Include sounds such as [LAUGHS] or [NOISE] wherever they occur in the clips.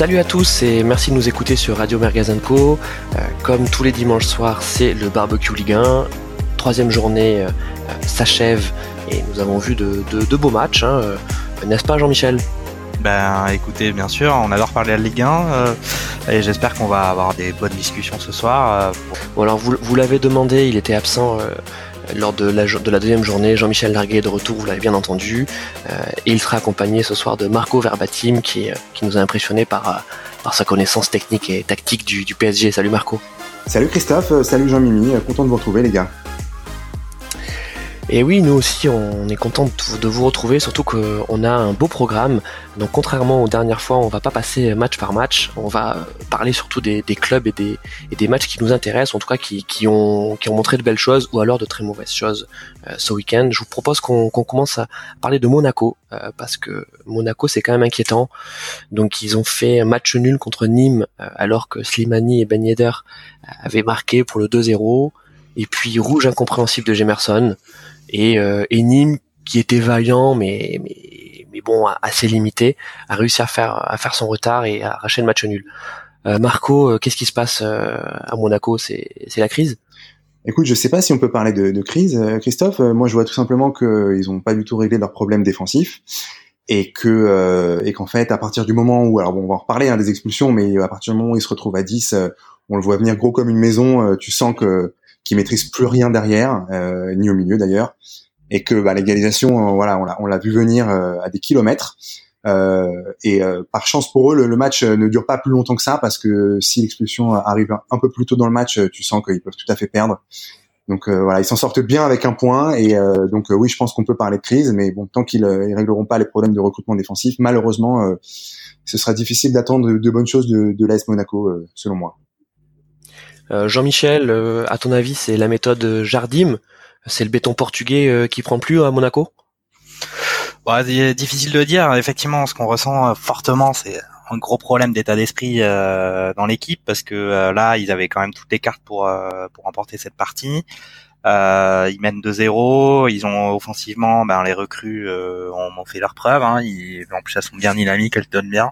Salut à tous et merci de nous écouter sur Radio Mergazenco. Euh, comme tous les dimanches soirs, c'est le barbecue Ligue 1. Troisième journée euh, s'achève et nous avons vu de, beaux matchs, hein, euh, n'est-ce pas Jean-Michel? Ben écoutez, bien sûr, on adore parler de Ligue 1 et j'espère qu'on va avoir des bonnes discussions ce soir. Bon alors vous, vous l'avez demandé, il était absent lors de la, de la deuxième journée. Jean-Michel Larguet est de retour, vous l'avez bien entendu. Euh, et il sera accompagné ce soir de Marco Verbatim qui, euh, nous a impressionné par, euh, par sa connaissance technique et tactique du, du PSG. Salut Marco. Salut Christophe, salut Jean-Mimi, content de vous retrouver les gars. Et oui, nous aussi, on est content de vous retrouver, surtout qu'on a un beau programme. Donc, contrairement aux dernières fois, on va pas passer match par match. On va parler surtout des, clubs et des, matchs qui nous intéressent, en tout cas qui, ont, montré de belles choses ou alors de très mauvaises choses euh, ce week-end. Je vous propose qu'on commence à parler de Monaco, euh, parce que Monaco, c'est quand même inquiétant. Donc, ils ont fait un match nul contre Nîmes, euh, alors que Slimani et Ben Yedder avaient marqué pour le 2-0. Et puis, rouge incompréhensible de Gemerson et, euh, Nîmes qui était vaillant mais mais mais bon assez limité a réussi à faire à faire son retard et à arracher le match nul. Euh, Marco, euh, qu'est-ce qui se passe euh, à Monaco? C'est c'est la crise? Écoute, je sais pas si on peut parler de, de crise, Christophe. Moi, je vois tout simplement qu'ils ont pas du tout réglé leurs problèmes défensifs et que et qu'en fait, à partir du moment où, alors bon, on va en reparler hein, des expulsions, mais à partir du moment où ils se retrouvent à 10, on le voit venir gros comme une maison. tu sens que qui maîtrise plus rien derrière, euh, ni au milieu d'ailleurs, et que bah, l'égalisation, euh, voilà, on l'a vu venir euh, à des kilomètres. et par chance pour eux, le, match ne dure pas plus longtemps que ça parce que si l'expulsion arrive un, peu plus tôt dans le match, tu sens qu'ils peuvent tout à fait perdre. Donc voilà, ils s'en sortent bien avec un point et donc oui, je pense qu'on peut parler de crise, mais bon, tant qu'ils régleront pas les problèmes de recrutement défensif, malheureusement, ce sera difficile d'attendre de, bonnes choses de, de l'AS Monaco, selon moi. Euh, Jean-Michel, euh, à ton avis, c'est la méthode Jardim? C'est le béton portugais euh, qui prend plus à Monaco? Bah, Difficile de dire. Effectivement, ce qu'on ressent fortement, c'est un gros problème d'état d'esprit dans l'équipe parce que là, ils avaient quand même toutes les cartes pour pour remporter cette partie. ils mènent 2-0. Ils ont offensivement, ben les recrues ont, fait leur preuve. Hein. Ils, en plus, elles sont bien dynamiques, elles donnent bien.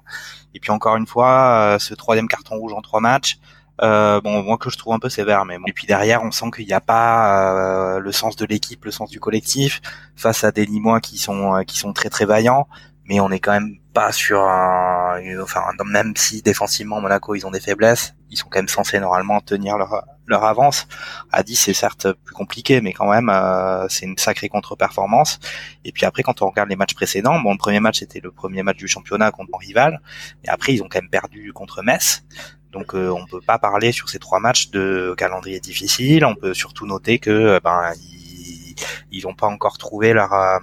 Et puis encore une fois, ce troisième carton rouge en trois matchs. Euh, bon, moi que je trouve un peu sévère, mais bon. Et puis derrière, on sent qu'il n'y a pas euh, le sens de l'équipe, le sens du collectif face à des Limois qui sont euh, qui sont très très vaillants, mais on est quand même pas sur un, enfin même si défensivement Monaco ils ont des faiblesses, ils sont quand même censés normalement tenir leur leur avance. À 10 c'est certes plus compliqué, mais quand même euh, c'est une sacrée contre-performance. Et puis après quand on regarde les matchs précédents, bon le premier match c'était le premier match du championnat contre un rival, et après ils ont quand même perdu contre Metz. Donc euh, on peut pas parler sur ces trois matchs de calendrier difficile. On peut surtout noter que euh, ben ils, ils pas encore trouvé leur euh,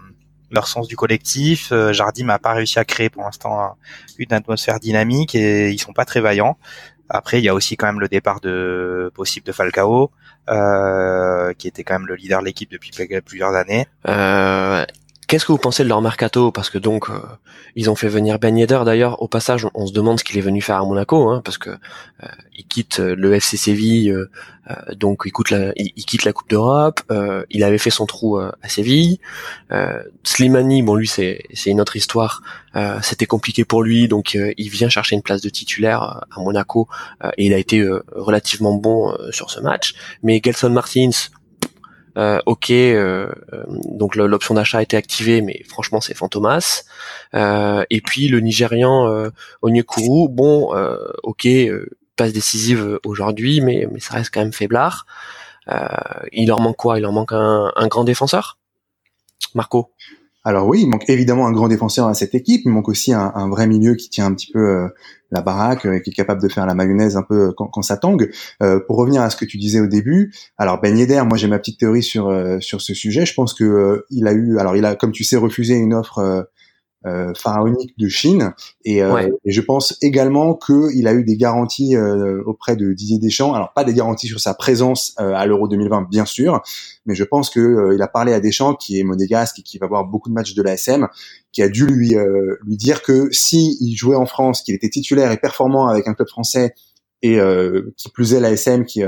leur sens du collectif. Jardim n'a pas réussi à créer pour l'instant une atmosphère dynamique et ils sont pas très vaillants. Après, il y a aussi quand même le départ de possible de Falcao, euh, qui était quand même le leader de l'équipe depuis plusieurs années. Euh, Qu'est-ce que vous pensez de leur mercato? Parce que donc euh, ils ont fait venir Ben Yedder. D'ailleurs, au passage, on, se demande ce qu'il est venu faire à Monaco, hein, parce que euh, il quitte euh, le FC Séville, donc il, quitte la, il, quitte la Coupe d'Europe. il avait fait son trou à Séville. Slimani, bon lui c'est c'est une autre histoire. C'était compliqué pour lui, donc il vient chercher une place de titulaire à Monaco et il a été relativement bon sur ce match. Mais Gelson Martins, euh, ok, euh, euh, donc l'option d'achat a été activée, mais franchement c'est Fantomas. et puis le Nigérian euh, Onyekuru, bon, ok, passe décisive aujourd'hui, mais, mais ça reste quand même faiblard. il leur manque quoi? Il leur manque un, un grand défenseur? Marco? Alors oui, il manque évidemment un grand défenseur à cette équipe, il manque aussi un, un vrai milieu qui tient un petit peu euh, la baraque, euh, qui est capable de faire la mayonnaise un peu quand, quand ça tangue. Euh, pour revenir à ce que tu disais au début, alors Ben Yedder, moi j'ai ma petite théorie sur sur ce sujet. Je pense que il a eu, alors il a, comme tu sais, refusé une offre euh, pharaonique de Chine. Et, euh, et, je pense également qu'il a eu des garanties euh, auprès de Didier Deschamps. Alors pas des garanties sur sa présence à l'Euro 2020, bien sûr, mais je pense que il a parlé à Deschamps, qui est monégasque et qui va voir beaucoup de matchs de l'ASM, qui a dû lui lui dire que si il jouait en France, qu'il était titulaire et performant avec un club français et qui plus est l'ASM qui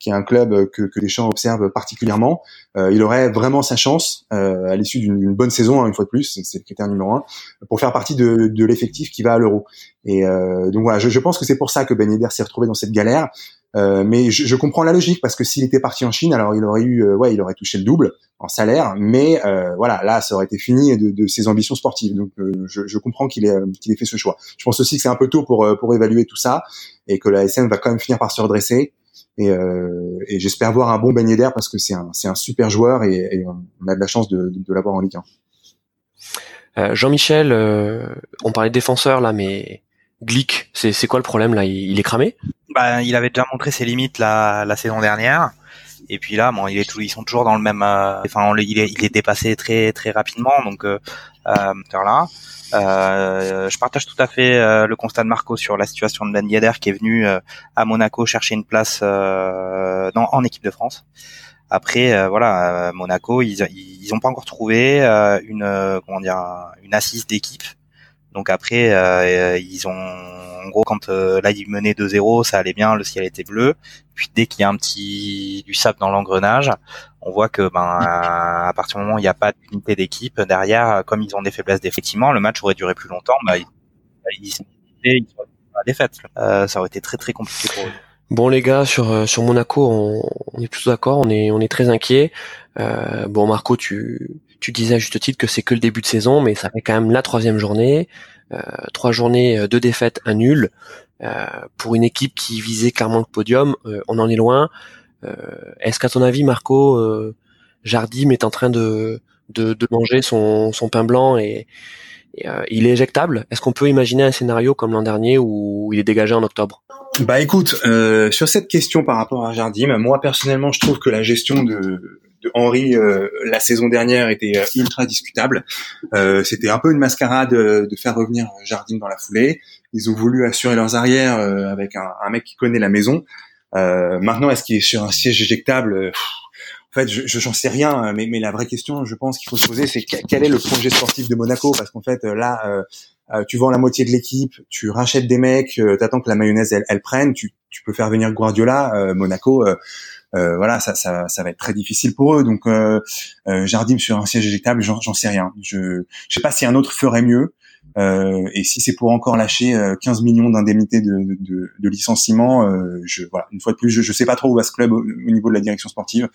qui est un club que, que les champs observent particulièrement, il aurait vraiment sa chance à l'issue d'une bonne saison, hein, une fois de plus, c'est le critère numéro un, pour faire partie de, de l'effectif qui va à l'Euro. Et donc voilà, je, je pense que c'est pour ça que Ben Yedder s'est retrouvé dans cette galère. Euh, mais je, je, comprends la logique parce que s'il était parti en Chine, alors il aurait eu, euh, ouais, il aurait touché le double en salaire, mais euh, voilà, là, ça aurait été fini de, de ses ambitions sportives. Donc, je, je, comprends qu'il ait, ait fait ce choix. Je pense aussi que c'est un peu tôt pour pour évaluer tout ça et que la SN va quand même finir par se redresser. Et, et j'espère voir un bon beignet d'air parce que c'est un c'est un super joueur et, et, on a de la chance de, de, l'avoir en Ligue 1. Jean-Michel, on parlait de défenseur là, mais Glick, c'est quoi le problème là? Il, est cramé? Bah, il avait déjà montré ses limites la, la saison dernière. Et puis là, bon, il est tout, ils sont toujours dans le même. Euh, enfin, il est, il est dépassé très très rapidement. Donc euh, euh là, euh, je partage tout à fait euh, le constat de Marco sur la situation de Ben Yedder qui est venu à Monaco chercher une place dans, en équipe de France. Après, voilà, Monaco, ils, ils ont pas encore trouvé une comment dire une assise d'équipe donc après, euh, ils ont, en gros, quand euh, là ils menaient 2-0, ça allait bien, le ciel était bleu. Puis dès qu'il y a un petit du sable dans l'engrenage, on voit que ben à partir du moment où il n'y a pas d'unité d'équipe derrière, comme ils ont des faiblesses d'effectivement, le match aurait duré plus longtemps. Bah, ils, ils, ils, la défaite. Euh, ça aurait été très très compliqué pour eux. Bon les gars, sur euh, sur Monaco, on, on est plutôt d'accord, on est on est très inquiet. Euh, bon Marco, tu tu disais à juste titre que c'est que le début de saison, mais ça fait quand même la troisième journée, euh, trois journées, euh, deux défaites, un nul. Euh, pour une équipe qui visait clairement le podium, on en est loin. Est-ce qu'à ton avis, Marco, Jardim est en train de, de, de manger son, son pain blanc et, il est éjectable? Est-ce qu'on peut imaginer un scénario comme l'an dernier où il est dégagé en octobre? Bah écoute, sur cette question par rapport à Jardim, moi personnellement, je trouve que la gestion de de euh, la saison dernière était euh, ultra discutable. Euh, c'était un peu une mascarade de faire revenir Jardim dans la foulée. Ils ont voulu assurer leurs arrières avec un, un, mec qui connaît la maison. maintenant, est-ce qu'il est sur un siège éjectable en fait, je j'en sais rien, mais, mais la vraie question, je pense qu'il faut se poser, c'est quel est le projet sportif de Monaco? Parce qu'en fait, là, tu vends la moitié de l'équipe, tu rachètes des mecs, tu t'attends que la mayonnaise elle, elle prenne, tu, tu, peux faire venir Guardiola, Monaco. Euh, voilà, ça, ça, ça, va être très difficile pour eux. Donc, euh, euh Jardim sur un siège éjectable, j'en sais rien. Je, je sais pas si un autre ferait mieux. Euh, et si c'est pour encore lâcher 15 millions d'indemnités de, de, de, licenciement, euh, je, voilà, une fois de plus, je, je sais pas trop où va ce club au, niveau de la direction sportive.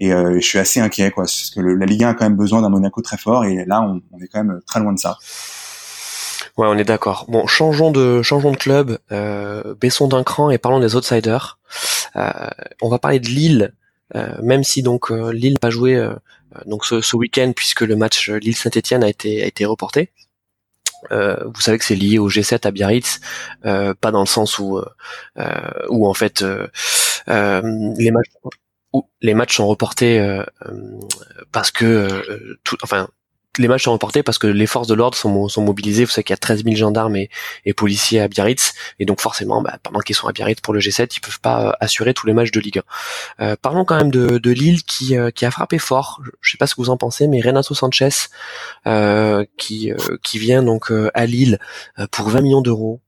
Et euh, je suis assez inquiet, quoi, parce que la Ligue 1 a quand même besoin d'un Monaco très fort, et là, on, on est quand même très loin de ça. Ouais, on est d'accord. Bon, changeons de changeons de club, euh, baissons d'un cran et parlons des outsiders. Euh, on va parler de Lille, euh, même si donc euh, Lille n'a pas joué donc ce, week-end puisque le match Lille-Saint-Etienne a été a été reporté. vous savez que c'est lié au G7 à Biarritz, pas dans le sens où où en fait les matchs les matchs sont reportés parce que tout, enfin les matchs sont reportés parce que les forces de l'ordre sont, mobilisées. Vous savez qu'il y a 13 000 gendarmes et, policiers à Biarritz, et donc forcément, bah, pendant qu'ils sont à Biarritz pour le G7, ils peuvent pas euh, assurer tous les matchs de Ligue 1. Euh, parlons quand même de, Lille qui, euh, qui a frappé fort. Je sais pas ce que vous en pensez, mais Renato Sanchez qui, qui vient donc à Lille pour 20 millions d'euros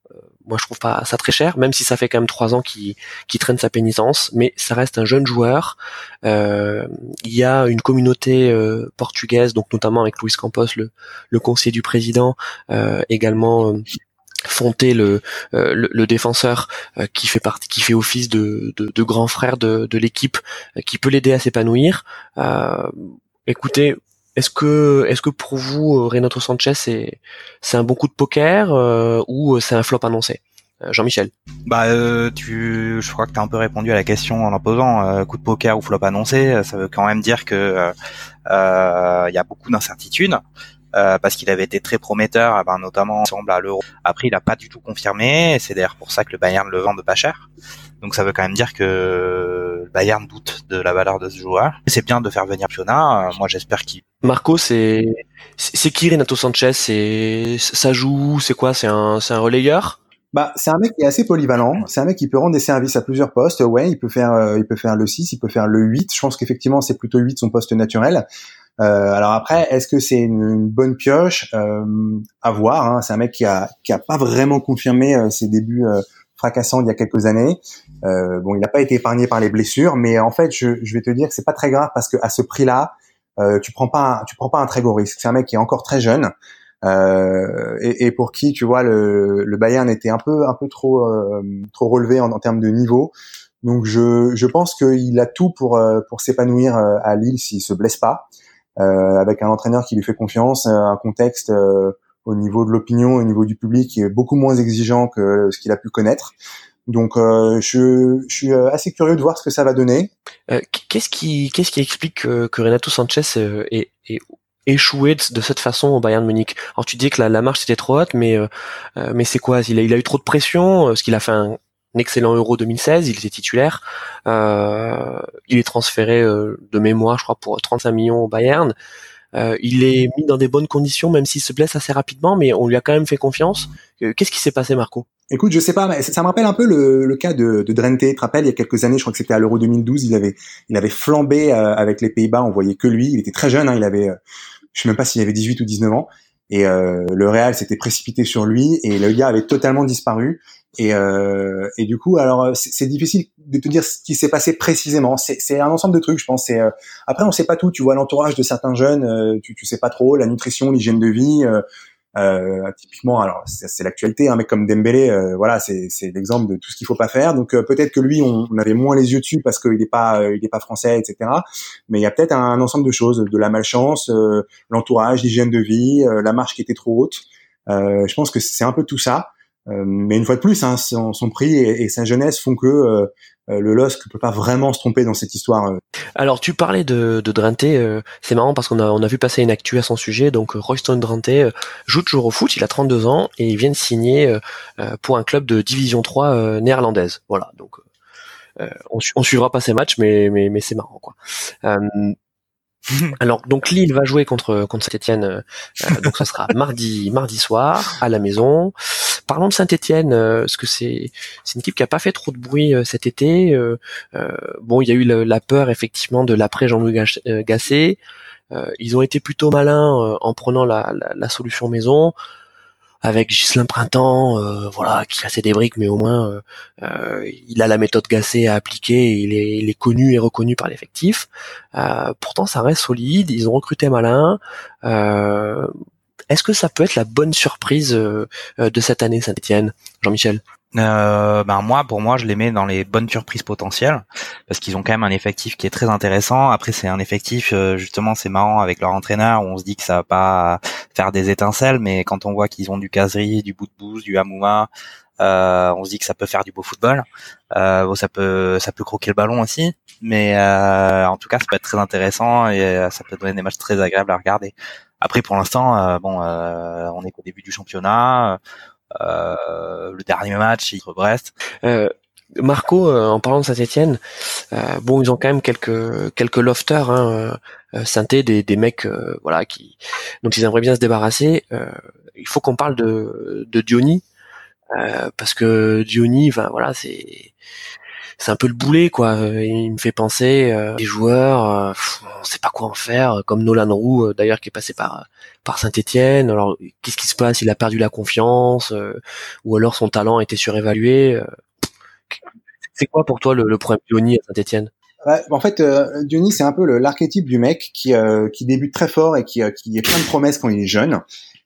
moi je trouve pas ça très cher, même si ça fait quand même trois ans qu'il traîne sa pénitence, mais ça reste un jeune joueur. Euh, il y a une communauté euh, portugaise, donc notamment avec Luis Campos, le, le conseiller du président, euh, également Fonté, le, le, défenseur qui fait partie, qui fait office de, de, grand frère de, de l'équipe, qui peut l'aider à s'épanouir. écoutez, est-ce que, est-ce que pour vous, euh, Renato Sanchez, c'est, c'est un bon coup de poker euh, ou euh, c'est un flop annoncé? Jean-Michel. Bah, tu, je crois que tu as un peu répondu à la question en en posant coup de poker ou flop annoncé. Ça veut quand même dire que il y a beaucoup d'incertitudes. Parce qu'il avait été très prometteur, eh ben, notamment semble à l'euro. Après, il a pas du tout confirmé. C'est d'ailleurs pour ça que le Bayern le vend de pas cher. Donc ça veut quand même dire que le Bayern doute de la valeur de ce joueur. C'est bien de faire venir Piona. Moi, j'espère qu'il Marco, c'est c'est qui Renato Sanchez? C'est ça joue C'est quoi? C'est un c'est un relayeur? Bah, c'est un mec qui est assez polyvalent. C'est un mec qui peut rendre des services à plusieurs postes. Ouais, il peut faire, euh, il peut faire le 6, il peut faire le 8. Je pense qu'effectivement, c'est plutôt 8 son poste naturel. Euh, alors après, est-ce que c'est une, bonne pioche? Euh, À voir. Hein. C'est un mec qui a, qui a pas vraiment confirmé euh, ses débuts fracassante il y a quelques années. bon, il n'a pas été épargné par les blessures, mais en fait, je, je vais te dire que c'est pas très grave parce que à ce prix-là, tu prends pas, tu prends pas un très gros risque. C'est un mec qui est encore très jeune. Euh, et, et, pour qui tu vois le, le Bayern était un peu un peu trop trop relevé en, en, termes de niveau donc je, je pense qu'il a tout pour euh, pour s'épanouir euh, à Lille s'il se blesse pas, euh, avec un entraîneur qui lui fait confiance, un contexte au niveau de l'opinion, au niveau du public qui est beaucoup moins exigeant que ce qu'il a pu connaître. Donc je, je, suis assez curieux de voir ce que ça va donner. qu'est-ce qui qu'est-ce qui explique que, que Renato Sanchez est, est échoué de, cette façon au Bayern Munich? Alors tu dis que la, la marche était trop haute, mais mais c'est quoi? Il a, il a eu trop de pression, ce qu'il a fait un excellent Euro 2016, il était titulaire. Euh, il est transféré euh, de mémoire, je crois, pour 35 millions au Bayern. Euh, il est mis dans des bonnes conditions, même s'il se blesse assez rapidement, mais on lui a quand même fait confiance. Qu'est-ce qui s'est passé, Marco? Écoute, je sais pas, mais ça, me rappelle un peu le, cas de, de Drenthe. Tu te rappelles, il y a quelques années, je crois que c'était à l'Euro 2012, il avait, il avait flambé avec les Pays-Bas. On voyait que lui. Il était très jeune. Hein, il avait, je sais même pas s'il avait 18 ou 19 ans. Et le Real s'était précipité sur lui et le gars avait totalement disparu. Et, euh, et du coup, alors euh, c'est difficile de te dire ce qui s'est passé précisément. C'est un ensemble de trucs, je pense. Euh, après, on sait pas tout. Tu vois l'entourage de certains jeunes, euh, tu, tu sais pas trop la nutrition, l'hygiène de vie. Euh, euh, typiquement, alors c'est l'actualité, un mec comme Dembélé, voilà, c'est l'exemple de tout ce qu'il faut pas faire. Donc peut-être que lui, on, on, avait moins les yeux dessus parce qu'il n'est pas, il est pas français, etc. Mais il y a peut-être un, ensemble de choses, de la malchance, l'entourage, l'hygiène de vie, la marche qui était trop haute. je pense que c'est un peu tout ça. Euh, mais une fois de plus, hein, son, son, prix et, sa jeunesse font que euh, euh, le LOSC peut pas vraiment se tromper dans cette histoire. Alors tu parlais de, de Drenthe, c'est marrant parce qu'on a, on a vu passer une actu à son sujet. Donc Royston Drenthe joue toujours au foot, il a 32 ans et il vient de signer pour un club de division 3 néerlandaise. Voilà, donc on, on, suivra pas ses matchs, mais, mais, mais c'est marrant quoi. [LAUGHS] Alors donc Lille va jouer contre contre Saint-Étienne, euh, donc ce sera mardi mardi soir à la maison. Parlons de Saint-Étienne, euh, parce que c'est une équipe qui a pas fait trop de bruit euh, cet été. bon, il y a eu la, peur effectivement de l'après Jean-Louis Gasset. ils ont été plutôt malins en prenant la, solution maison avec Gislain Printemps, euh, voilà, qui a ses débriques, mais au moins euh, euh, il a la méthode Gassé à appliquer, il est, il est connu et reconnu par l'effectif. pourtant, ça reste solide. Ils ont recruté malin. Est-ce que ça peut être la bonne surprise de cette année, Saint-Etienne, Jean-Michel? Euh, ben moi, pour moi, je les mets dans les bonnes surprises potentielles parce qu'ils ont quand même un effectif qui est très intéressant. Après, c'est un effectif euh, justement, c'est marrant avec leur entraîneur. On se dit que ça va pas faire des étincelles, mais quand on voit qu'ils ont du caserie, du bout de bouse, du Hamouma, euh, on se dit que ça peut faire du beau football. Euh, bon, ça peut, ça peut croquer le ballon aussi, mais euh, en tout cas, ça peut être très intéressant et euh, ça peut donner des matchs très agréables à regarder. Après, pour l'instant, bon, on est qu'au début du championnat euh, le dernier match contre Brest. Euh, Marco, euh, en parlant de Saint-Etienne, bon, ils ont quand même quelques quelques lofters, hein, synthé, des, des mecs, voilà, qui dont ils aimeraient bien se débarrasser. il faut qu'on parle de de Diony, parce que Diony, ben voilà, c'est c'est un peu le boulet quoi. Il me fait penser euh, des joueurs, euh, on sait pas quoi en faire, comme Nolan Roux euh, d'ailleurs qui est passé par par Saint-Étienne. Alors qu'est-ce qui se passe? Il a perdu la confiance ou alors son talent a été surévalué. c'est quoi pour toi le, le problème Diony à Saint-Étienne? En fait, euh, Diony, c'est un peu l'archétype du mec qui, qui débute très fort et qui, qui est plein de promesses quand il est jeune.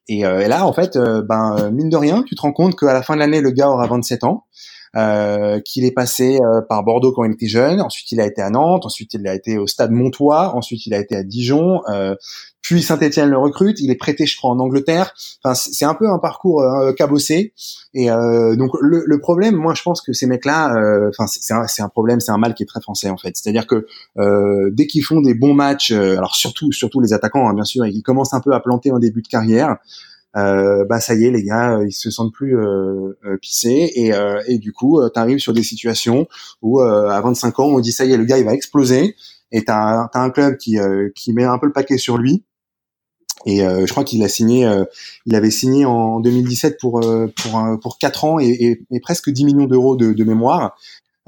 Et, et là, en fait, ben mine de rien, tu te rends compte qu'à la fin de l'année, le gars aura 27 ans. Euh, qu'il est passé euh, par Bordeaux quand il était jeune, ensuite il a été à Nantes, ensuite il a été au Stade Montois, ensuite il a été à Dijon, euh, puis Saint-Etienne le recrute, il est prêté je crois en Angleterre. Enfin c'est un peu un parcours cabossé. Et donc le, le, problème, moi je pense que ces mecs-là, enfin c'est un, un, problème, c'est un mal qui est très français en fait. C'est-à-dire que dès qu'ils font des bons matchs, alors surtout surtout les attaquants hein, bien sûr, et qu'ils commencent un peu à planter en début de carrière, euh, bah ça y est les gars euh, ils se sentent plus euh, euh pissés. Et, et du coup tu arrives sur des situations où à 25 ans on dit ça y est le gars il va exploser. Et t'as as un club qui qui met un peu le paquet sur lui. Et je crois qu'il a signé il avait signé en 2017 pour pour pour 4 ans et, et, presque 10 millions d'euros de, de mémoire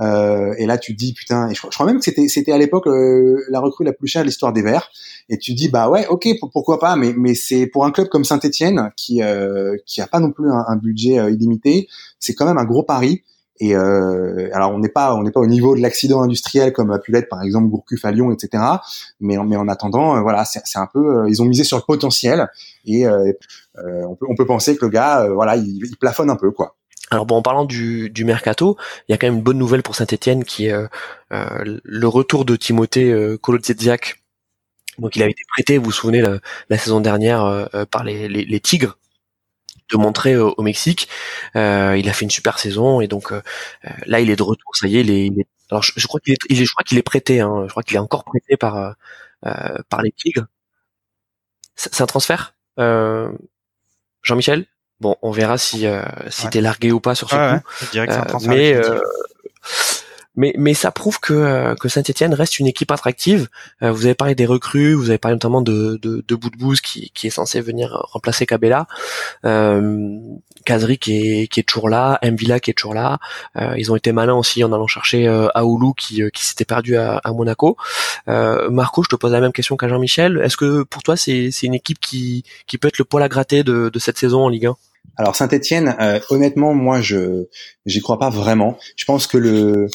euh, et là, tu dis putain. Et je, crois même que c'était c'était à l'époque euh, la recrue la plus chère de l'histoire des Verts. Et tu dis bah ouais, ok, pourquoi pas. Mais mais c'est pour un club comme Saint-Étienne qui euh, qui a pas non plus un, budget illimité, c'est quand même un gros pari. Et euh, alors on n'est pas on n'est pas au niveau de l'accident industriel comme a pu l'être par exemple Gourcuff à Lyon, etc. Mais mais en attendant, euh, voilà, c'est un peu ils ont misé sur le potentiel et on peut on peut penser que le gars, voilà, il, il, plafonne un peu quoi. Alors bon, en parlant du, du mercato, il y a quand même une bonne nouvelle pour Saint-Etienne qui est le retour de Timothée euh. Donc il avait été prêté, vous vous souvenez, la, saison dernière par les, les, Tigres de montrer au Mexique. Euh, il a fait une super saison et donc euh, euh, là il est de retour. Ça y est, il est, alors je, crois qu'il est, je crois qu'il est prêté. Hein, je crois qu'il est encore prêté par par les Tigres. C'est un transfert, Jean-Michel? Bon, on verra si si t'es largué ou pas sur ce coup. mais mais, mais ça prouve que, euh, que Saint-Etienne reste une équipe attractive. Euh, vous avez parlé des recrues, vous avez parlé notamment de, de, de Boudbouz qui, qui est censé venir remplacer Cabella. Euh, Kazri qui est, qui est toujours là, Mvila qui est toujours là. Euh, ils ont été malins aussi en allant chercher euh, Aoulou qui, qui s'était perdu à, à Monaco. Marco, je te pose la même question qu'à Jean-Michel. Est-ce que pour toi c'est, c'est une équipe qui, qui peut être le poil à gratter de, de cette saison en Ligue 1 alors Saint-Etienne, honnêtement, moi je j'y crois pas vraiment. Je pense que le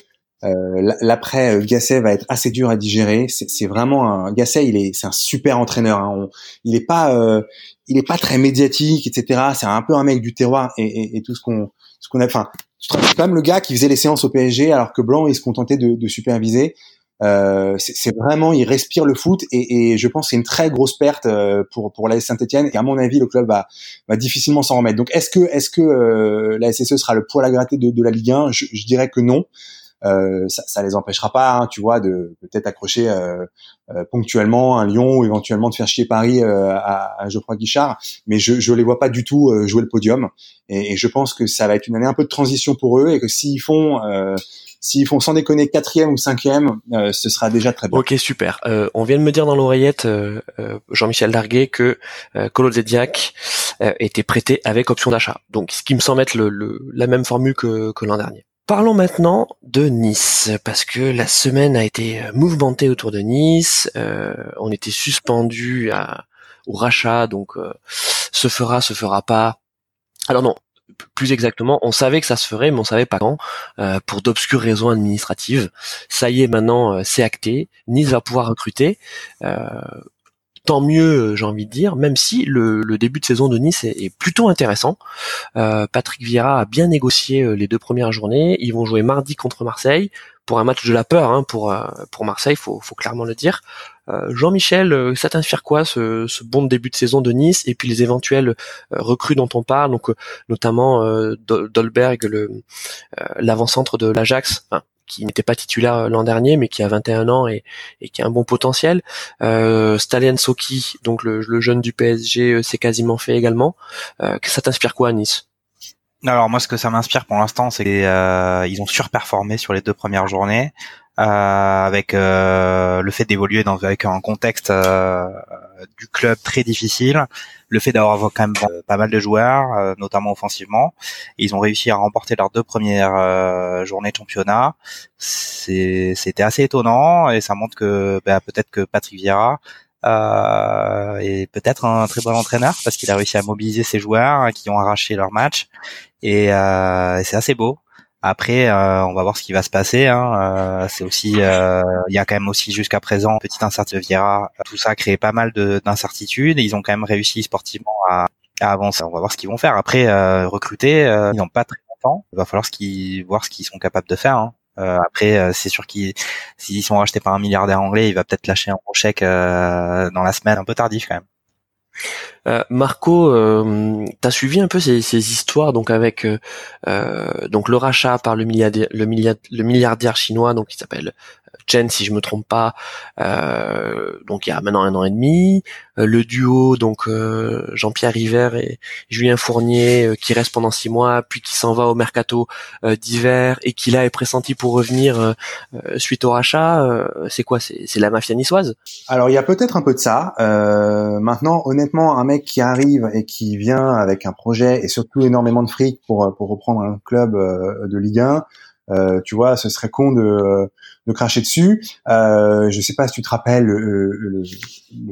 euh, l'après euh, Gasset va être assez dur à digérer. C'est vraiment un Gasset, il est, c'est un super entraîneur. Hein. il est pas, euh, il est pas très médiatique, etc. C'est un peu un mec du terroir et, et, et tout ce qu'on, ce qu'on a. Enfin, c'est quand même le gars qui faisait les séances au PSG alors que Blanc il se contentait de, de superviser. Euh, c'est vraiment, il respire le foot et, je pense c'est une très grosse perte pour pour la Saint-Etienne et à mon avis le club va, difficilement s'en remettre. Donc est-ce que est-ce que euh, la SSE sera le poil à gratter de, la Ligue 1 je, je, dirais que non. Euh, ça, ça les empêchera pas, hein, tu vois, de peut-être accrocher euh, euh, ponctuellement un Lyon ou éventuellement de faire chier Paris à, à, Geoffroy Guichard. Mais je je les vois pas du tout jouer le podium. Et, et, je pense que ça va être une année un peu de transition pour eux et que s'ils font S'ils font sans déconner quatrième ou cinquième, euh, ce sera déjà très bien. Ok, super. Euh, on vient de me dire dans l'oreillette, Jean-Michel Larguet, que euh, Colo Zediac était prêté avec option d'achat. Donc, ce qui me semble être le, la même formule que, que l'an dernier. Parlons maintenant de Nice, parce que la semaine a été mouvementée autour de Nice. Euh, on était suspendu au rachat, donc euh, se fera, se fera pas. Alors non, plus exactement, on savait que ça se ferait, mais on savait pas quand, euh, pour d'obscures raisons administratives. Ça y est, maintenant, c'est acté. Nice va pouvoir recruter tant mieux, j'ai envie de dire, même si le, début de saison de Nice est, plutôt intéressant. Euh, Patrick Vieira a bien négocié euh, les deux premières journées. Ils vont jouer mardi contre Marseille pour un match de la peur hein, pour euh, pour Marseille, faut faut clairement le dire. Jean-Michel, ça t'inspire quoi ce, ce bon début de saison de Nice et puis les éventuels recrues dont on parle, donc notamment Dolberg, le l'avant-centre de l'Ajax, qui n'était pas titulaire euh, l'an dernier, mais qui a 21 ans et, qui a un bon potentiel. Euh, Stalian Soki, donc le, jeune du PSG, s'est euh, quasiment fait également. Euh, ça t'inspire quoi Nice? Alors moi, ce que ça m'inspire pour l'instant, c'est qu'ils euh, ont surperformé sur les deux premières journées. Euh, avec euh, le fait d'évoluer dans avec un contexte du club très difficile, le fait d'avoir quand même pas mal de joueurs, notamment offensivement. ils ont réussi à remporter leurs deux premières journées de championnat. C'était assez étonnant et ça montre que bah, peut-être que Patrick Vieira euh, est peut-être un très bon entraîneur parce qu'il a réussi à mobiliser ses joueurs qui ont arraché leur match et, euh, c'est assez beau. Après, euh, on va voir ce qui va se passer. Hein. Euh, c'est aussi, il y a quand même aussi jusqu'à présent petite incertitude. Tout ça a créé pas mal d'incertitudes. Ils ont quand même réussi sportivement à, avancer. On va voir ce qu'ils vont faire. Après, recruter, ils n'ont pas très longtemps. Il va falloir voir ce qu'ils sont capables de faire. Hein. Après, c'est sûr qu'ils, s'ils sont rachetés par un milliardaire anglais, il va peut-être lâcher un gros chèque dans la semaine, un peu tardif quand même. Euh, Marco, euh, t'as suivi un peu ces, histoires donc avec euh, euh, donc le rachat par le milliardaire, le, le milliardaire chinois donc qui s'appelle Chen si je me trompe pas, euh, donc il y a maintenant un an et demi, euh, le duo donc euh, Jean-Pierre River et Julien Fournier qui reste pendant six mois, puis qui s'en va au mercato d'hiver et qui là est pressenti pour revenir suite au rachat. c'est quoi? C'est la mafia niçoise? Alors il y a peut-être un peu de ça. maintenant, honnêtement, un mec qui arrive et qui vient avec un projet et surtout énormément de fric pour pour reprendre un club de Ligue 1. Euh, tu vois, ce serait con de, de cracher dessus. Euh, je sais pas si tu te rappelles le, le,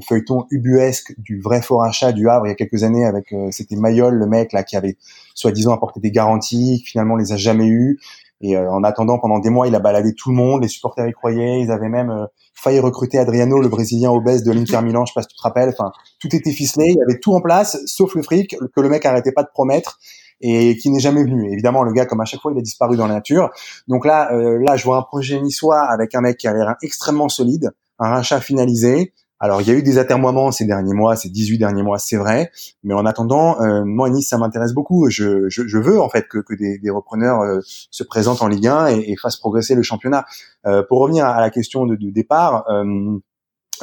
feuilleton ubuesque du vrai fort achat du Havre il y a quelques années avec euh, c'était Mayol le mec là qui avait soi-disant apporté des garanties, qui finalement les a jamais eues. Et en attendant, pendant des mois, il a baladé tout le monde. Les supporters y croyaient. Ils avaient même failli recruter Adriano, le Brésilien obèse de l'Inter Milan. Je sais pas si tu te rappelles. Enfin, tout était ficelé. Il y avait tout en place, sauf le fric que le mec arrêtait pas de promettre et qui n'est jamais venu. Évidemment, le gars, comme à chaque fois, il a disparu dans la nature. Donc là, là, je vois un projet niçois avec un mec qui a l'air extrêmement solide, un rachat finalisé, alors, il y a eu des atermoiements ces derniers mois, ces 18 derniers mois, c'est vrai. Mais en attendant, euh, moi, Nice, ça m'intéresse beaucoup. Je, je, je, veux en fait que, que des, des repreneurs euh, se présentent en Ligue 1 et, et fassent progresser le championnat. Euh, pour revenir à la question de, de départ, euh,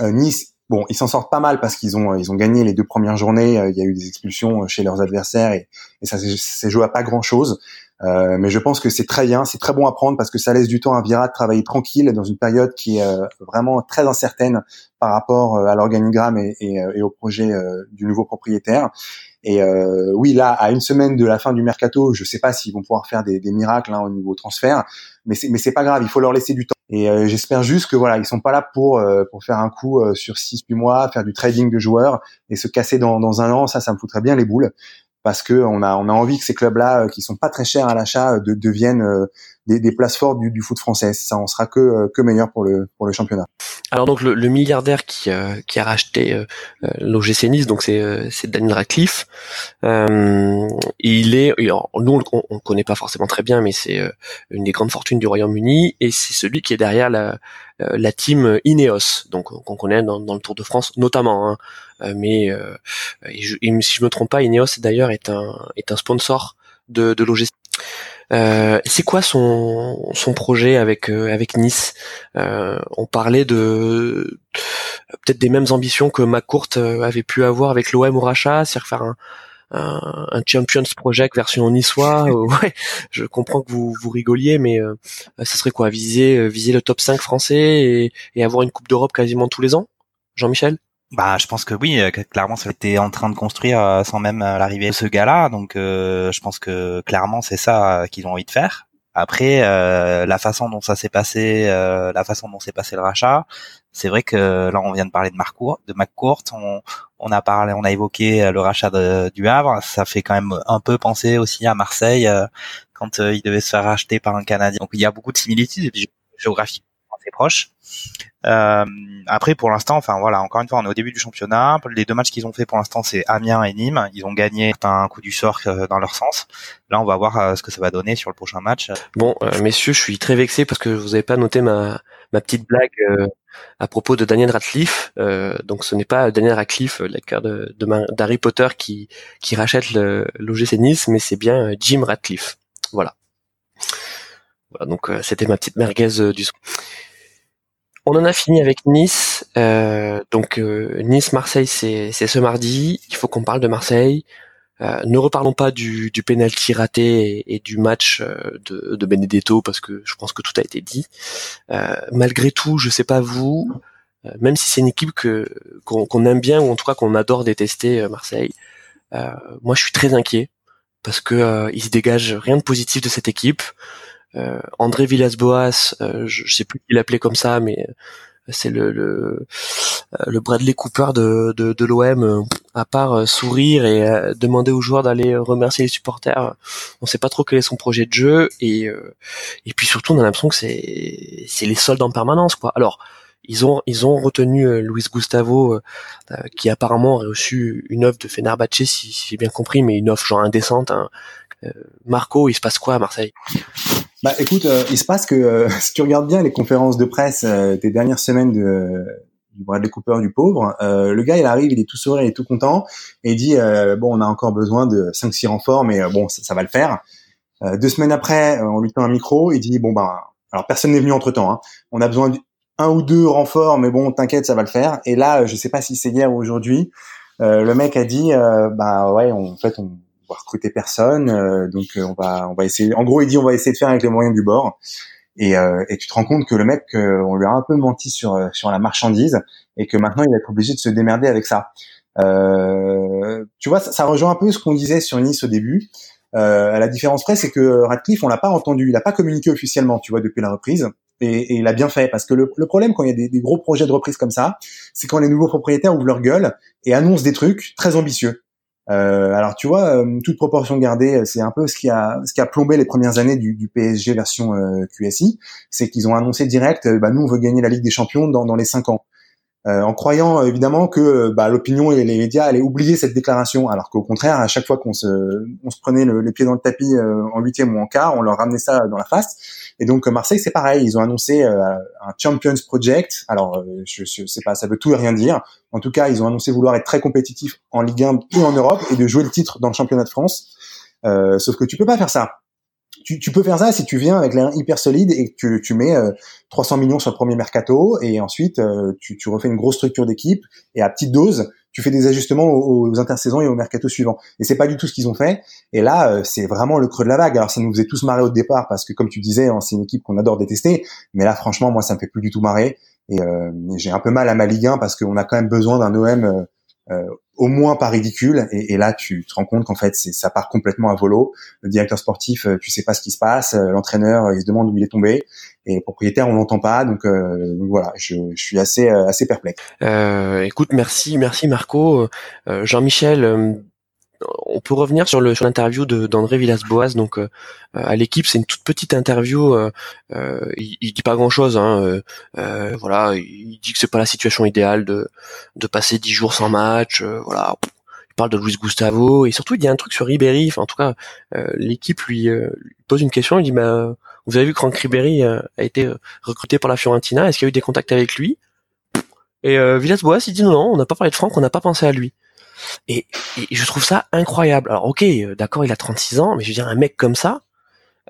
Nice, bon, ils s'en sortent pas mal parce qu'ils ont ils ont gagné les deux premières journées. Il y a eu des expulsions chez leurs adversaires et, ça s'est joué à pas grand chose. Euh, mais je pense que c'est très bien, c'est très bon à prendre parce que ça laisse du temps à Vira de travailler tranquille dans une période qui est euh, vraiment très incertaine par rapport euh, à l'organigramme et, au projet du nouveau propriétaire. Et oui, là, à une semaine de la fin du mercato, je sais pas s'ils vont pouvoir faire des, miracles hein, au niveau transfert, mais mais c'est pas grave, il faut leur laisser du temps. Et j'espère juste que voilà, ils sont pas là pour pour faire un coup sur six huit mois, faire du trading de joueurs et se casser dans, dans un an. Ça, ça me foutrait bien les boules parce que on a on a envie que ces clubs-là, euh, qui sont pas très chers à l'achat, euh, de, deviennent euh, des, places fortes du, foot français. Ça, on sera que que meilleur pour le pour le championnat. Alors donc le, le milliardaire qui qui a racheté euh, l'OGC Nice, donc c'est c'est Daniel Radcliffe. Euh, il est, nous on, on connaît pas forcément très bien, mais c'est une des grandes fortunes du Royaume-Uni et c'est celui qui est derrière la la team Ineos, donc qu'on connaît dans, dans, le Tour de France notamment. Hein. Euh, mais euh, si je me trompe pas, Ineos d'ailleurs est un est un sponsor de, de l'OGC. Euh, c'est quoi son, son projet avec avec Nice? On parlait de peut-être des mêmes ambitions que McCourt avait pu avoir avec l'OM au rachat, c'est-à-dire faire un, un, Champions Project version niçois. [LAUGHS] ouais, je comprends que vous vous rigoliez, mais euh, ça serait quoi Viser viser le top 5 français et, et avoir une Coupe d'Europe quasiment tous les ans? Jean-Michel? Bah, je pense que oui, euh, clairement, ça été en train de construire euh, sans même euh, l'arrivée de ce gars-là. Donc, je pense que clairement, c'est ça qu'ils ont envie de faire. Après, la façon dont ça s'est passé, la façon dont s'est passé le rachat, c'est vrai que là, on vient de parler de Marcourt, de McCourt. On, on a parlé, on a évoqué le rachat du Havre. Ça fait quand même un peu penser aussi à Marseille quand il devait se faire racheter par un Canadien. Donc, il y a beaucoup de similitudes et puis géographiquement assez proches. Euh, après, pour l'instant, enfin voilà, encore une fois, on est au début du championnat. Les deux matchs qu'ils ont fait pour l'instant, c'est Amiens et Nîmes. Ils ont gagné un coup du sort euh, dans leur sens. Là, on va voir euh, ce que ça va donner sur le prochain match. Bon, messieurs, je suis très vexé parce que vous avez pas noté ma ma petite blague à propos de Daniel Radcliffe. donc, ce n'est pas Daniel Radcliffe, l'acteur de d'Harry Potter, qui qui rachète l'OGC Nice, mais c'est bien Jim Radcliffe. Voilà. Voilà, donc c'était ma petite merguez du son. On en a fini avec Nice. Euh, donc euh, Nice-Marseille, c'est ce mardi. Il faut qu'on parle de Marseille. Euh, ne reparlons pas du, du penalty raté et, du match de, de, Benedetto parce que je pense que tout a été dit. malgré tout, je sais pas vous, même si c'est une équipe que qu'on aime bien ou en tout cas qu'on adore détester Marseille, moi je suis très inquiet parce que il se dégage rien de positif de cette équipe. Euh, André Villas-Boas, euh, je, sais plus qui l'appelait comme ça, mais euh, c'est le, le, le Bradley Cooper de, de, l'OM, à part sourire et demander aux joueurs d'aller remercier les supporters, on sait pas trop quel est son projet de jeu et et puis surtout on a l'impression que c'est c'est les soldes en permanence quoi. Alors ils ont ils ont retenu Luis Gustavo qui apparemment aurait reçu une offre de Fenerbahçe si, si j'ai bien compris mais une offre genre indécente hein. Marco il se passe quoi à Marseille? Bah écoute, euh, il se passe que euh, [LAUGHS] si tu regardes bien les conférences de presse euh, des dernières semaines de du Bradley Cooper du pauvre, le gars il arrive, il est tout sourire, il est tout content et il dit bon on a encore besoin de 5 6 renforts mais bon ça, va le faire. deux semaines après, on lui tend un micro, il dit bon bah alors personne n'est venu entre temps, hein. on a besoin d'un ou deux renforts mais bon t'inquiète ça va le faire. Et là je sais pas si c'est hier ou aujourd'hui, le mec a dit bah ouais en fait on va recruter personne, euh, donc euh, on va on va essayer. En gros, il dit on va essayer de faire avec les moyens du bord. Et, euh, et tu te rends compte que le mec, on lui a un peu menti sur sur la marchandise et que maintenant il va être obligé de se démerder avec ça. tu vois, ça, rejoint un peu ce qu'on disait sur Nice au début. Euh, à la différence près, c'est que Radcliffe, on l'a pas entendu, il a pas communiqué officiellement, tu vois, depuis la reprise. Et, et il a bien fait parce que le, le problème quand il y a des, des, gros projets de reprise comme ça, c'est quand les nouveaux propriétaires ouvrent leur gueule et annoncent des trucs très ambitieux. Euh, alors tu vois, euh, toute proportion gardée, c'est un peu ce qui a ce qui a plombé les premières années du, du PSG version QSI, c'est qu'ils ont annoncé direct, bah, nous on veut gagner la Ligue des Champions dans, dans les cinq ans. Euh, en croyant évidemment que bah, l'opinion et les médias allaient oublier cette déclaration, alors qu'au contraire, à chaque fois qu'on se, on se prenait le, les pieds dans le tapis euh, en huitième ou en quart, on leur ramenait ça dans la face. Et donc Marseille, c'est pareil, ils ont annoncé euh, un Champions Project. Alors, je, je sais pas, ça veut tout et rien dire. En tout cas, ils ont annoncé vouloir être très compétitifs en Ligue 1 et en Europe et de jouer le titre dans le championnat de France. sauf que tu peux pas faire ça tu, peux faire ça si tu viens avec l'air hyper solide et que tu, mets 300 euh, millions sur le premier mercato et ensuite euh, tu, refais une grosse structure d'équipe et à petite dose tu fais des ajustements aux, intersaisons et au mercato suivant. Et c'est pas du tout ce qu'ils ont fait. Et là, euh, c'est vraiment le creux de la vague. Alors ça nous faisait tous marrer au départ parce que comme tu disais, hein, c'est une équipe qu'on adore détester. Mais là, franchement, moi, ça me fait plus du tout marrer. Et j'ai un peu mal à ma Ligue 1 parce qu'on a quand même besoin d'un OM euh, au moins pas ridicule. Et, là, tu te rends compte qu'en fait, ça part complètement à volo. Le directeur sportif, euh, tu sais pas ce qui se passe. Euh, l'entraîneur, il se demande où il est tombé. Et le propriétaire, on l'entend pas. Donc, donc voilà, je, suis assez assez perplexe. Euh, écoute, merci, merci Marco. Jean-Michel, on peut revenir sur le sur l'interview d'André Villas-Boas. Donc euh, à l'équipe, c'est une toute petite interview. Euh, euh, il, il, dit pas grand chose. Hein, voilà, il dit que c'est pas la situation idéale de passer dix jours sans match. voilà, il parle de Luis Gustavo et surtout il dit un truc sur Ribéry. En tout cas, l'équipe lui, pose une question. Il dit bah vous avez vu que Franck Ribéry a été recruté par la Fiorentina. Est-ce qu'il y a eu des contacts avec lui? Et Villas-Boas il dit non, non, on n'a pas parlé de Franck, on n'a pas pensé à lui. Et, je trouve ça incroyable. Alors ok, euh, d'accord, il a 36 ans, mais je veux dire, un mec comme ça,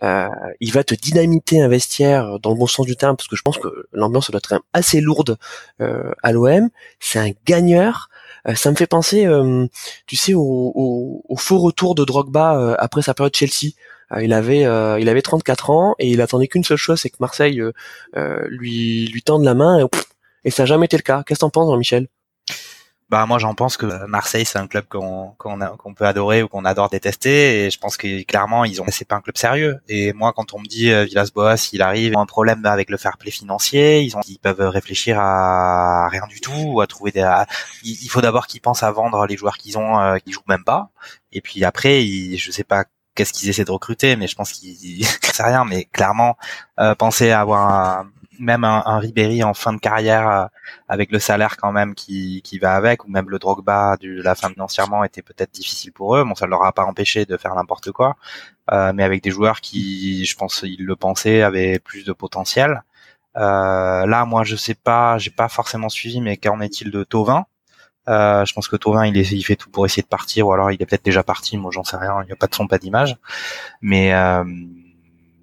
euh, il va te dynamiter un vestiaire dans le bon sens du terme, parce que je pense que l'ambiance doit être assez lourde euh, à l'OM. C'est un gagneur. ça me fait penser, tu sais, au, faux retour de Drogba après sa période Chelsea. il avait il avait 34 ans et il attendait qu'une seule chose, c'est que Marseille lui lui tende la main et, et ça n'a jamais été le cas. Qu'est-ce que t'en penses, Jean-Michel? Bah moi j'en pense que Marseille c'est un club qu'on qu'on peut adorer ou qu'on adore détester. Et je pense que clairement ils ont c'est pas un club sérieux. Et moi quand on me dit euh, Villas-Boas il arrive ils ont un problème avec le fair play financier ils ont ils peuvent réfléchir à rien du tout ou à trouver des il faut d'abord qu'ils pensent à vendre les joueurs qu'ils ont euh, qui jouent même pas. Et puis après ils, je sais pas qu'est-ce qu'ils essaient de recruter mais je pense qu'ils [LAUGHS] c'est rien. Mais clairement euh, penser à avoir un, même un, un, Ribéry en fin de carrière euh, avec le salaire quand même qui, qui va avec, ou même le Drogba de la fin financièrement était peut-être difficile pour eux. Bon, ça leur a pas empêché de faire n'importe quoi, euh, mais avec des joueurs qui, je pense, ils le pensaient, avaient plus de potentiel. Euh, là, moi, je sais pas, j'ai pas forcément suivi, mais qu'en est-il de Tovin? Euh, je pense que Tovin, il, il fait tout pour essayer de partir, ou alors il est peut-être déjà parti. Moi, j'en sais rien. Il n'y a pas de son, pas d'image. Mais euh,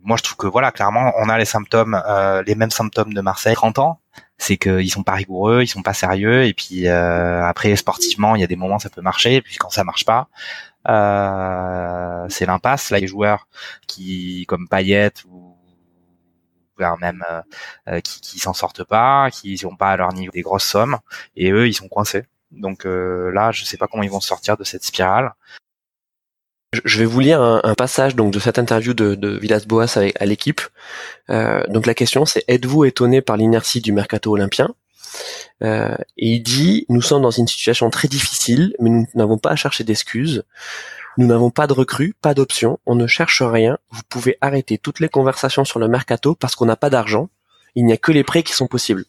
moi je trouve que voilà clairement on a les symptômes euh, les mêmes symptômes de Marseille 30 ans c'est qu'ils sont pas rigoureux ils sont pas sérieux. Et puis euh, après sportivement il y a des moments ça peut marcher. Et puis quand ça marche pas euh, c'est l'impasse. Là les joueurs qui comme Payet ou même qui, qui s'en sortent pas qui n'ont pas à leur niveau des grosses sommes. Et eux ils sont coincés. Donc là je sais pas comment ils vont sortir de cette spirale je vais vous lire un, passage donc de cette interview de, de Villas-Boas à l'équipe. Euh, donc la question c'est êtes-vous étonné par l'inertie du mercato olympien? Euh, Et il dit nous sommes dans une situation très difficile, mais nous n'avons pas à chercher d'excuses. Nous n'avons pas de recrues, pas d'options, on ne cherche rien. Vous pouvez arrêter toutes les conversations sur le mercato parce qu'on n'a pas d'argent. Il n'y a que les prêts qui sont possibles.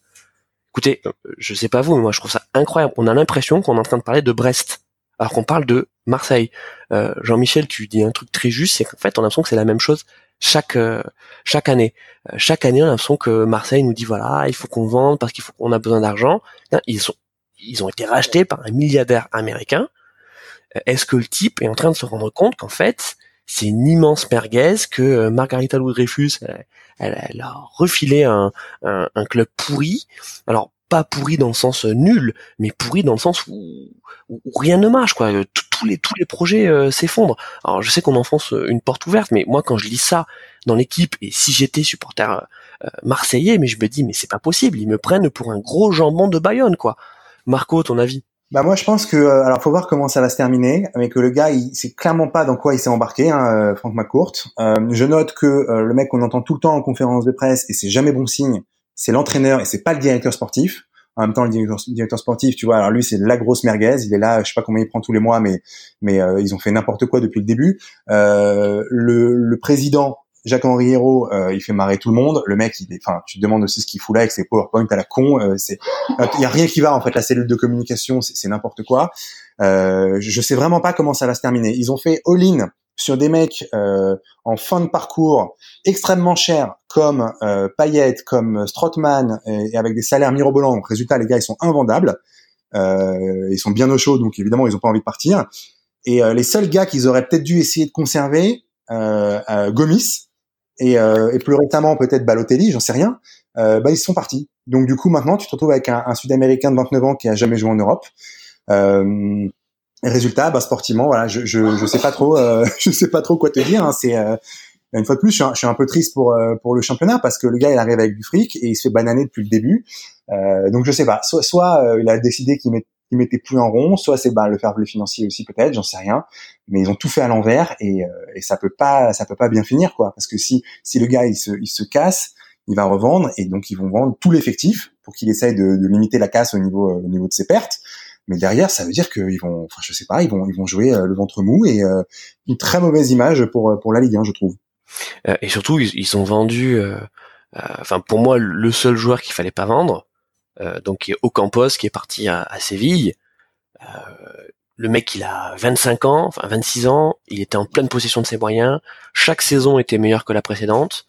Écoutez, euh, je sais pas vous, mais moi je trouve ça incroyable. On a l'impression qu'on est en train de parler de Brest alors qu'on parle de Marseille. Euh, Jean-Michel, tu dis un truc très juste, c'est qu'en fait, on a l'impression que c'est la même chose chaque euh, chaque année. Euh, chaque année, on a l'impression que Marseille nous dit voilà, il faut qu'on vende parce qu'il faut qu'on a besoin d'argent. Ils sont ils ont été rachetés par un milliardaire américain. Est-ce que le type est en train de se rendre compte qu'en fait, c'est une immense merguez que Margarita Lou Dreyfus, elle, a refilé un, un club pourri? Alors pas pourri dans le sens euh, nul, mais pourri dans le sens où, rien ne marche, quoi. Euh, tous les tous les projets euh, s'effondrent. Alors je sais qu'on enfonce une porte ouverte, mais moi quand je lis ça dans l'équipe et si j'étais supporter marseillais, mais je me dis mais c'est pas possible, ils me prennent pour un gros jambon de Bayonne, quoi. Marco, ton avis? Bah moi je pense que alors faut voir comment ça va se terminer, mais que le gars il sait clairement pas dans quoi il s'est embarqué, hein, Franck McCourt. je note que le mec qu'on entend tout le temps en conférence de presse et c'est jamais bon signe, c'est l'entraîneur et c'est pas le directeur sportif. en même temps le directeur, sportif, tu vois, alors lui c'est la grosse merguez, il est là, je sais pas combien il prend tous les mois, mais mais euh, ils ont fait n'importe quoi depuis le début. Euh, le, le président Jacques-Henri Hérault, euh, il fait marrer tout le monde. Le mec, il enfin, tu te demandes aussi ce qu'il fout là avec ses PowerPoint à la con. Euh, c'est, il y a rien qui va en fait. La cellule de communication, c'est n'importe quoi. Euh, je sais vraiment pas comment ça va se terminer. Ils ont fait all-in sur des mecs euh, en fin de parcours extrêmement chers comme euh, Payet, comme Strottmann et, avec des salaires mirobolants. Donc résultat, les gars, ils sont invendables. Euh, ils sont bien au chaud, donc évidemment, ils ont pas envie de partir. Et euh, les seuls gars qu'ils auraient peut-être dû essayer de conserver, euh, Gomis et, et, plus récemment peut-être Balotelli, j'en sais rien, bah ils sont partis. Donc du coup, maintenant, tu te retrouves avec un, un Sud-Américain de 29 ans qui a jamais joué en Europe. Euh, résultat, bah, sportivement, voilà, je, je, je sais pas trop, euh, [LAUGHS] je sais pas trop quoi te dire. Hein, c'est euh, une fois de plus, je suis, un, peu triste pour euh, pour le championnat parce que le gars il arrive avec du fric et il se fait bananer depuis le début. donc je sais pas, soit soit il a décidé qu'il met, mettait plus en rond, soit c'est bah, le fair play financier aussi peut-être, j'en sais rien. Mais ils ont tout fait à l'envers et, et ça peut pas ça peut pas bien finir quoi, parce que si si le gars il se il se casse, il va revendre et donc ils vont vendre tout l'effectif pour qu'il essaye de, de, limiter la casse au niveau au niveau de ses pertes. Mais derrière, ça veut dire qu'ils vont, enfin, je sais pas, ils vont, ils vont jouer euh, le ventre mou et euh, une très mauvaise image pour euh, pour la Ligue 1, je trouve. et surtout, ils, ils ont vendu, enfin, pour moi, le seul joueur qu'il fallait pas vendre, donc qui est Ocampos, qui est parti à, à Séville. le mec, il a 25 ans, enfin 26 ans, il était en pleine possession de ses moyens. Chaque saison était meilleure que la précédente.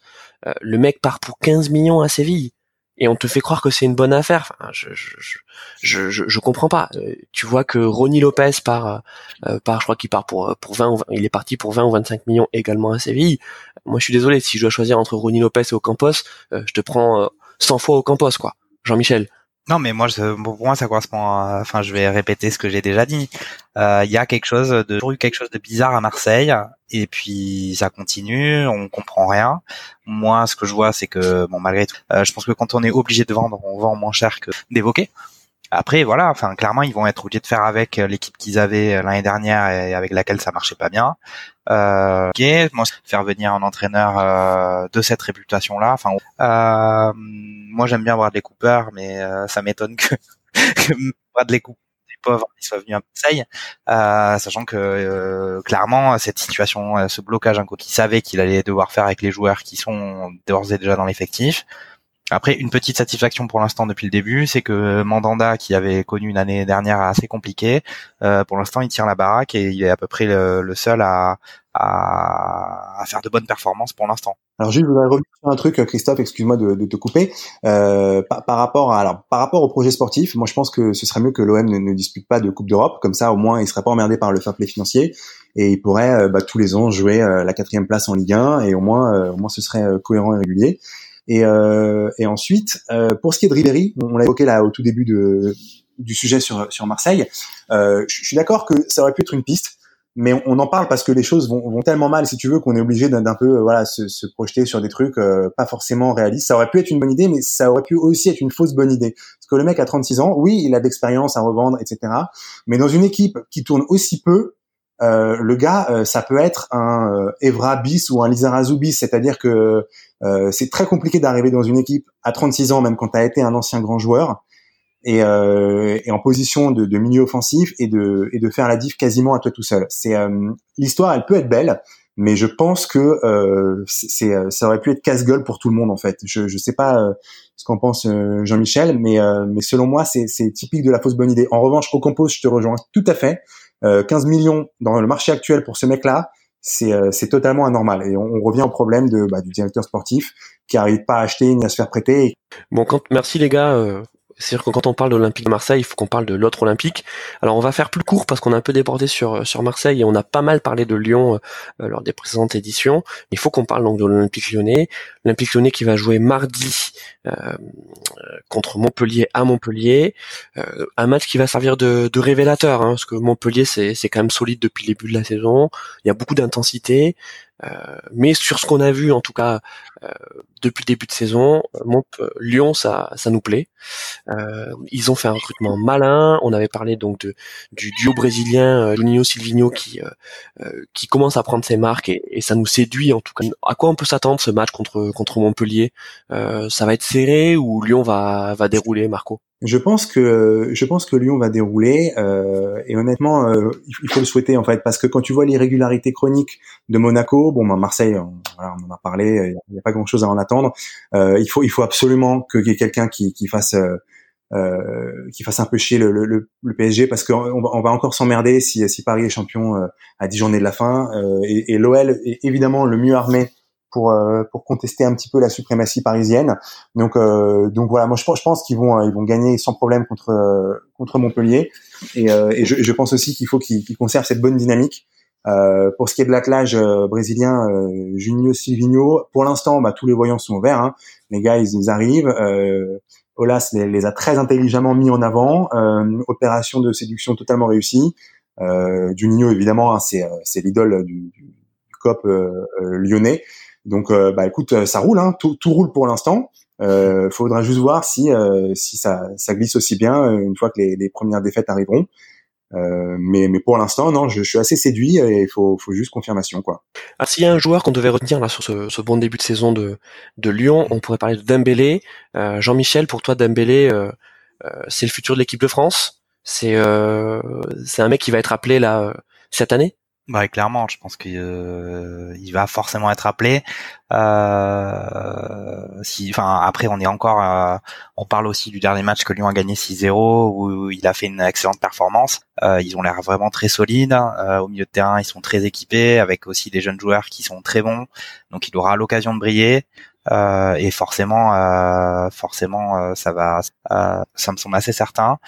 le mec part pour 15 millions à Séville et on te fait croire que c'est une bonne affaire. Enfin, je, je, je, je, je comprends pas. Euh, tu vois que Ronnie Lopez part, euh, euh, part, je crois qu'il part pour pour 20, il est parti pour 20 ou 25 millions également à Séville. Moi, je suis désolé si je dois choisir entre Ronnie Lopez et Ocampos, je te prends 100 fois Ocampos, quoi. Jean-Michel. Non, mais moi, pour moi, ça correspond. À, enfin, je vais répéter ce que j'ai déjà dit. Euh, il y a quelque chose de quelque chose de bizarre à Marseille, et puis ça continue. On comprend rien. Moi, ce que je vois, c'est que bon, malgré tout, euh, je pense que quand on est obligé de vendre, on vend moins cher que d'évoquer. Après, voilà, enfin, clairement, ils vont être obligés de faire avec l'équipe qu'ils avaient l'année dernière et avec laquelle ça marchait pas bien. Euh, okay, moi, faire venir un entraîneur euh, de cette réputation-là. Enfin, euh, moi, j'aime bien Bradley Cooper, mais euh, ça m'étonne que, [LAUGHS] que Bradley Cooper pauvre il soit venu à Marseille, euh, sachant que euh, clairement cette situation, ce blocage, un coup qu'il savait qu'il allait devoir faire avec les joueurs qui sont d'ores et déjà dans l'effectif, après, une petite satisfaction pour l'instant depuis le début, c'est que Mandanda, qui avait connu une année dernière assez compliquée, euh, pour l'instant il tire la baraque et il est à peu près le, seul à, à, faire de bonnes performances pour l'instant. Alors Gilles, je voudrais revenir sur un truc, Christophe, excuse-moi de, te couper. Euh, par, rapport à, alors par rapport au projet sportif, moi je pense que ce serait mieux que l'OM ne, dispute pas de Coupe d'Europe, comme ça au moins il serait pas emmerdé par le fair play financier et il pourrait euh, bah, tous les ans jouer la quatrième place en Ligue 1 et au moins au moins ce serait cohérent et régulier. Et, euh, et ensuite, euh, pour ce qui est de Ribéry, on l'a évoqué là au tout début de, du sujet sur, sur Marseille, euh, je suis d'accord que ça aurait pu être une piste, mais on, en parle parce que les choses vont, vont tellement mal, si tu veux, qu'on est obligé d'un peu voilà se, se, projeter sur des trucs euh, pas forcément réalistes. Ça aurait pu être une bonne idée, mais ça aurait pu aussi être une fausse bonne idée. Parce que le mec a 36 ans, oui, il a de l'expérience à revendre, etc. Mais dans une équipe qui tourne aussi peu, euh, le gars, euh, ça peut être un Evra bis ou un Lizarazu bis, c'est-à-dire que euh, c'est très compliqué d'arriver dans une équipe à 36 ans, même quand tu as été un ancien grand joueur, et, et en position de, de, milieu offensif et de, et de faire la diff quasiment à toi tout seul. C'est l'histoire, elle peut être belle, mais je pense que c'est, ça aurait pu être casse-gueule pour tout le monde en fait. Je, je sais pas ce qu'en pense Jean-Michel, mais, mais selon moi, c'est, typique de la fausse bonne idée. En revanche, au compose, je te rejoins tout à fait. 15 euh, millions dans le marché actuel pour ce mec-là, c'est euh, totalement anormal. Et on, revient au problème de bah, du directeur sportif qui arrive pas à acheter ni à se faire prêter. Bon, merci les gars. Euh, c'est-à-dire que quand on parle de l'Olympique de Marseille, il faut qu'on parle de l'autre Olympique. Alors on va faire plus court parce qu'on a un peu débordé sur sur Marseille et on a pas mal parlé de Lyon euh, lors des précédentes éditions. Il faut qu'on parle donc de l'Olympique lyonnais. L'Olympique lyonnais qui va jouer mardi euh, contre Montpellier à Montpellier. Euh, un match qui va servir de, de révélateur hein, parce que Montpellier c'est c'est quand même solide depuis le début de la saison. Il y a beaucoup d'intensité. Euh, mais sur ce qu'on a vu, en tout cas euh, depuis le début de saison, euh, Lyon, ça, ça nous plaît. ils ont fait un recrutement malin. On avait parlé donc de, du duo brésilien Juninho Silvino qui qui commence à prendre ses marques et, et, ça nous séduit en tout cas. À quoi on peut s'attendre ce match contre contre Montpellier? Ça va être serré ou Lyon va va dérouler, Marco? Je pense que je pense que Lyon va dérouler euh, et honnêtement euh, il faut le souhaiter en fait parce que quand tu vois l'irrégularité chronique de Monaco, bon ben Marseille, on, voilà, on en a parlé, il n'y a pas grand chose à en attendre. Euh, il faut il faut absolument que qu'il y ait quelqu'un qui, qui fasse euh, euh, qui fasse un peu chier le, le, le PSG parce qu'on va, encore s'emmerder si, si Paris est champion euh, à 10 journées de la fin et, et l'OL est évidemment le mieux armé pour euh, pour contester un petit peu la suprématie parisienne. Donc euh, donc voilà, moi je, je pense qu'ils vont ils vont gagner sans problème contre contre Montpellier et, euh, et je, je, pense aussi qu'il faut qu'ils conservent cette bonne dynamique. Euh, pour ce qui est de l'attelage brésilien, euh, Junio Silvino, pour l'instant, bah, tous les voyants sont ouverts. Hein. Les gars, ils, ils arrivent. Euh, Olas les, les, a très intelligemment mis en avant. opération de séduction totalement réussie. Juninho, évidemment, hein, c'est, l'idole du, du, COP lyonnais. Donc, euh, bah écoute, euh, ça roule, hein, tout, tout roule pour l'instant. Euh, faudra juste voir si euh, si ça, ça glisse aussi bien une fois que les, les premières défaites arriveront. Euh, mais, mais pour l'instant, non, je, suis assez séduit et il faut, faut juste confirmation, quoi. Ah, s'il y a un joueur qu'on devait retenir là sur ce, ce, bon début de saison de, de Lyon, on pourrait parler de Dembélé. Euh, Jean-Michel, pour toi, Dembélé, euh, c'est le futur de l'équipe de France. C'est c'est un mec qui va être appelé là cette année? Bah clairement, je pense qu'il euh, il va forcément être appelé. Euh, si, enfin après on est encore, euh, on parle aussi du dernier match que Lyon a gagné 6-0 où il a fait une excellente performance. Euh, ils ont l'air vraiment très solides euh, au milieu de terrain, ils sont très équipés avec aussi des jeunes joueurs qui sont très bons. Donc il aura l'occasion de briller. et forcément, forcément, ça va, ça me semble assez certain.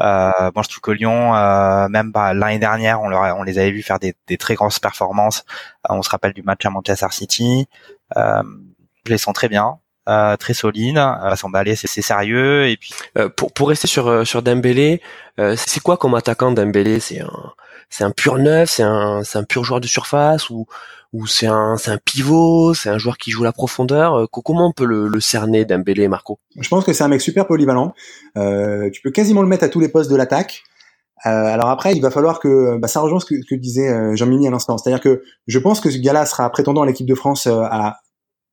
Euh, moi, je trouve que Lyon, euh, même bah, l'année dernière, on, leur, on les avait vu faire des, des très grosses performances. Euh, on se rappelle du match à Manchester City. Euh, je les sens très bien. Euh, très solide, euh, s'emballer, c'est sérieux. Et puis pour pour rester sur sur Dembélé, c'est quoi comme attaquant Dembélé? C'est un c'est un pur neuf, c'est un c'est un pur joueur de surface ou ou c'est un un pivot, c'est un joueur qui joue la profondeur. Euh, comment on peut le, le cerner Dembélé, Marco? Je pense que c'est un mec super polyvalent. Euh, tu peux quasiment le mettre à tous les postes de l'attaque. Euh, alors après, il va falloir que bah, ça rejoint ce que, que disait euh, Jean-Mimi à l'instant. C'est-à-dire que je pense que ce gars-là sera prétendant à l'équipe de France euh, à,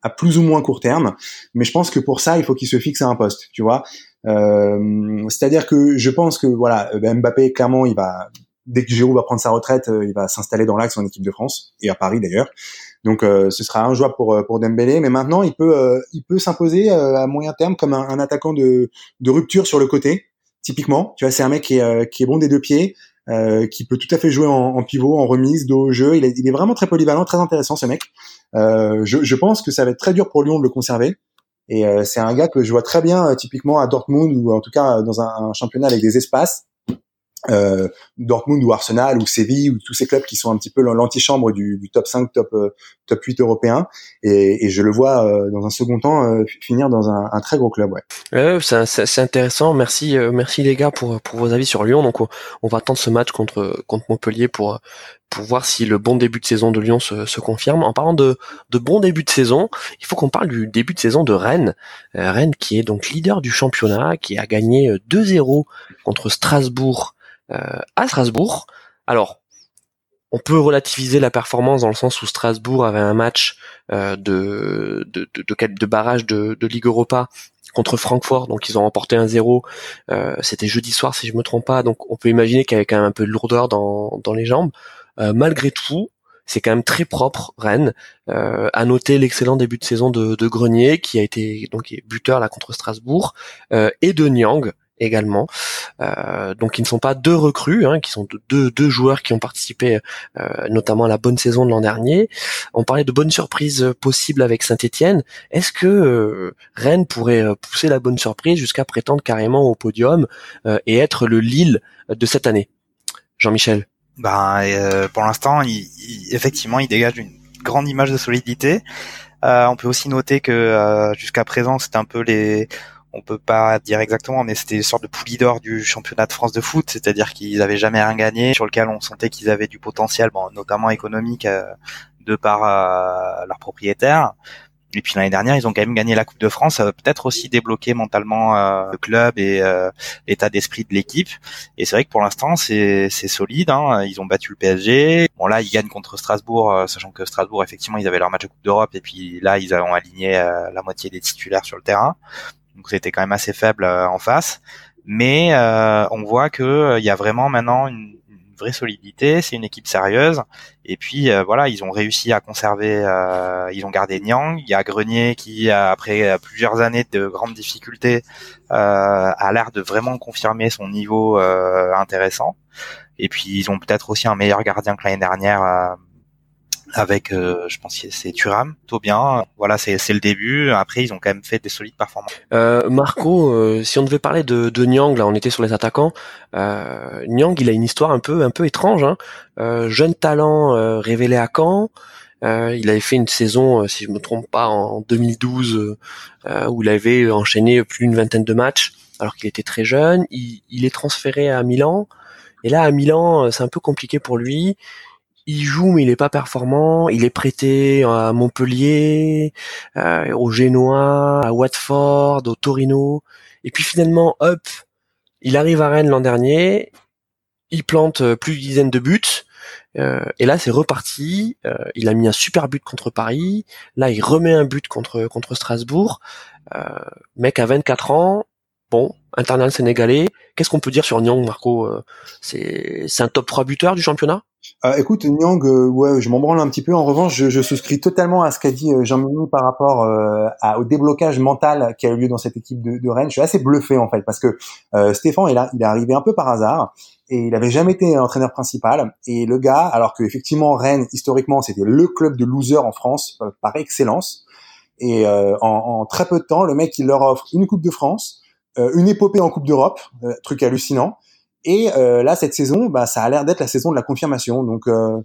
à plus ou moins court terme, mais je pense que pour ça, il faut qu'il se fixe à un poste, tu vois. Euh, c'est-à-dire que je pense que voilà, Mbappé clairement, il va dès que Giroud va prendre sa retraite, euh, il va s'installer dans l'axe en équipe de France et à Paris d'ailleurs. Donc euh, ce sera un joueur pour euh, pour Dembélé, mais maintenant il peut il peut s'imposer à moyen terme comme un, attaquant de de rupture sur le côté. Typiquement, tu vois, c'est un mec qui est qui est bon des deux pieds, qui peut tout à fait jouer en, pivot, en remise, dos au jeu. Il est, il est vraiment très polyvalent, très intéressant ce mec. je, je pense que ça va être très dur pour Lyon de le conserver. Et c'est un gars que je vois très bien typiquement à Dortmund ou en tout cas dans un championnat avec des espaces euh, Dortmund ou Arsenal ou Séville ou tous ces clubs qui sont un petit peu l'antichambre du, du top 5, top euh, top 8 européen et, et je le vois euh, dans un second temps euh, finir dans un, un, très gros club ouais. c'est intéressant merci merci les gars pour pour vos avis sur Lyon donc on, va attendre ce match contre contre Montpellier pour pour voir si le bon début de saison de Lyon se, se confirme. En parlant de, de bon début de saison, il faut qu'on parle du début de saison de Rennes. Rennes qui est donc leader du championnat, qui a gagné 2-0 contre Strasbourg euh, à Strasbourg. Alors, on peut relativiser la performance dans le sens où Strasbourg avait un match euh, de, de, de, de, barrage de, de, Ligue Europa contre Francfort, donc ils ont remporté un 0 euh, C'était jeudi soir si je me trompe pas, donc on peut imaginer qu'il y avait quand même un peu de lourdeur dans, dans les jambes. malgré tout, c'est quand même très propre Rennes. Euh, à noter l'excellent début de saison de, de, Grenier qui a été donc buteur là contre Strasbourg et de Niang également. Euh, donc ils ne sont pas deux recrues, hein, qui sont deux, joueurs qui ont participé euh, notamment à la bonne saison de l'an dernier. On parlait de bonnes surprises possibles avec Saint-Etienne. Est-ce que euh, Rennes pourrait pousser la bonne surprise jusqu'à prétendre carrément au podium et être le Lille de cette année? Jean-Michel ben, Pour l'instant, effectivement, il dégage une grande image de solidité. on peut aussi noter que jusqu'à présent, c'est un peu les on peut pas dire exactement, mais c'était une sorte de poulie d'or du championnat de France de foot, c'est-à-dire qu'ils avaient jamais rien gagné, sur lequel on sentait qu'ils avaient du potentiel, bon, notamment économique, euh, de par euh, leurs propriétaires. Et puis l'année dernière, ils ont quand même gagné la Coupe de France. Ça va peut-être aussi débloquer mentalement euh, le club et l'état d'esprit de l'équipe. Et c'est vrai que pour l'instant, c'est solide. Hein. Ils ont battu le PSG. Bon là, ils gagnent contre Strasbourg, sachant que Strasbourg, effectivement, ils avaient leur match de Coupe d'Europe. Et puis là, ils ont aligné la moitié des titulaires sur le terrain donc c'était quand même assez faible euh, en face. mais on voit que il y a vraiment maintenant une, vraie solidité, c'est une équipe sérieuse. Et puis voilà, ils ont réussi à conserver, ils ont gardé Niang. Il y a Grenier qui, après plusieurs années de grandes difficultés, a l'air de vraiment confirmer son niveau intéressant. Et puis ils ont peut-être aussi un meilleur gardien que l'année dernière avec, euh, je pense c'est Turam, tout bien. Voilà, c'est le début. Après, ils ont quand même fait des solides performances. Euh, Marco, euh, si on devait parler de, de Nyang, là, on était sur les attaquants. Euh, Nyang, il a une histoire un peu, un peu étrange. Hein. Euh, jeune talent euh, révélé à Caen. il avait fait une saison, si je me trompe pas, en 2012, où il avait enchaîné plus d'une vingtaine de matchs, alors qu'il était très jeune. Il, il est transféré à Milan. Et là, à Milan, c'est un peu compliqué pour lui il joue mais il est pas performant. Il est prêté à Montpellier, euh, au Génois, à Watford, au Torino. Et puis finalement, hop, il arrive à Rennes l'an dernier. Il plante euh, plus d'une dizaine de buts. Euh, et là, c'est reparti. Euh, il a mis un super but contre Paris. Là, il remet un but contre contre Strasbourg. Euh, mec à 24 ans. Bon, internal sénégalais. Qu'est-ce qu'on peut dire sur Nyang, Marco C'est c'est un top 3 buteur du championnat? Euh, écoute, Nyang, euh, ouais, je m'en branle un petit peu. En revanche, je, je souscris totalement à ce qu'a dit euh, Jean-Mimi par rapport euh, au déblocage mental qui a eu lieu dans cette équipe de, de Rennes. Je suis assez bluffé en fait parce que Stéphane, il, a, il est arrivé un peu par hasard et il avait jamais été entraîneur principal. Et le gars, alors que effectivement Rennes historiquement c'était le club de losers en France par excellence, et en, en, très peu de temps, le mec il leur offre une Coupe de France, une épopée en Coupe d'Europe, truc hallucinant et euh, là, cette saison, bah, ça a l'air d'être la saison de la confirmation. Donc, euh,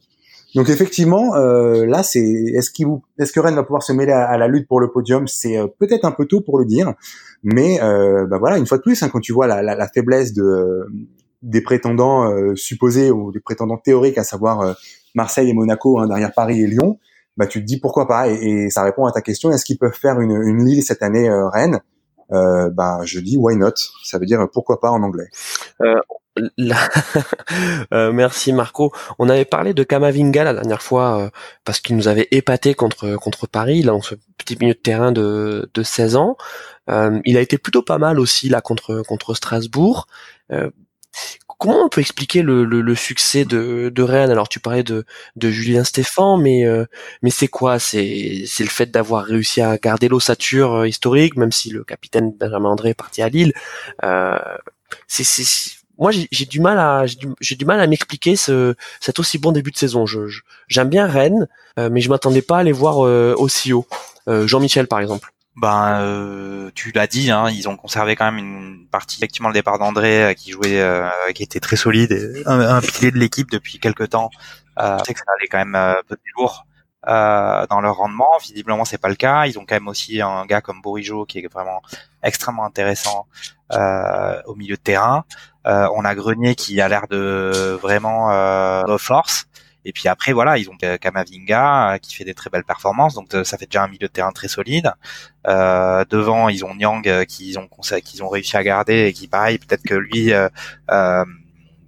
donc effectivement, euh, là, c'est est-ce qu'il est-ce que Rennes va pouvoir se mêler à, la lutte pour le podium? C'est peut-être un peu tôt pour le dire, mais bah voilà, une fois de plus, hein, quand tu vois la, la, la faiblesse de des prétendants supposés ou des prétendants théoriques, à savoir Marseille et Monaco hein, derrière Paris et Lyon, bah tu te dis pourquoi pas? Et, et ça répond à ta question est-ce qu'ils peuvent faire une, une Lille cette année Rennes? Euh, bah, je dis why not? Ça veut dire pourquoi pas en anglais. Euh, [LAUGHS] euh, merci Marco. On avait parlé de Kamavinga la dernière fois euh, parce qu'il nous avait épaté contre contre Paris là, dans ce petit milieu de terrain de, de 16 ans. Euh, il a été plutôt pas mal aussi là contre contre Strasbourg. comment on peut expliquer le, le, succès de, de Rennes? Alors tu parlais de, de Julien Stéphan, mais mais c'est quoi? C'est c'est le fait d'avoir réussi à garder l'ossature historique, même si le capitaine Benjamin André est parti à Lille. c'est moi j'ai du mal à j'ai du, mal à m'expliquer ce cet aussi bon début de saison. J'aime bien Rennes, euh, mais je m'attendais pas à les voir euh, aussi haut. Euh, Jean-Michel par exemple. Ben, tu l'as dit, hein, ils ont conservé quand même une partie effectivement le départ d'André qui jouait, qui était très solide, un, pilier de l'équipe depuis quelques temps. Euh, sais que ça allait quand même un peu plus lourd. dans leur rendement. Visiblement, c'est pas le cas. Ils ont quand même aussi un gars comme Borijo qui est vraiment extrêmement intéressant au milieu de terrain. Euh, on a Grenier qui a l'air de vraiment euh, force. Et puis après, voilà, ils ont Kamavinga euh, qui fait des très belles performances, donc ça fait déjà un milieu de terrain très solide. Devant, ils ont Nyang qu'ils ont qu'ils ont réussi à garder et qui, pareil, peut-être que lui,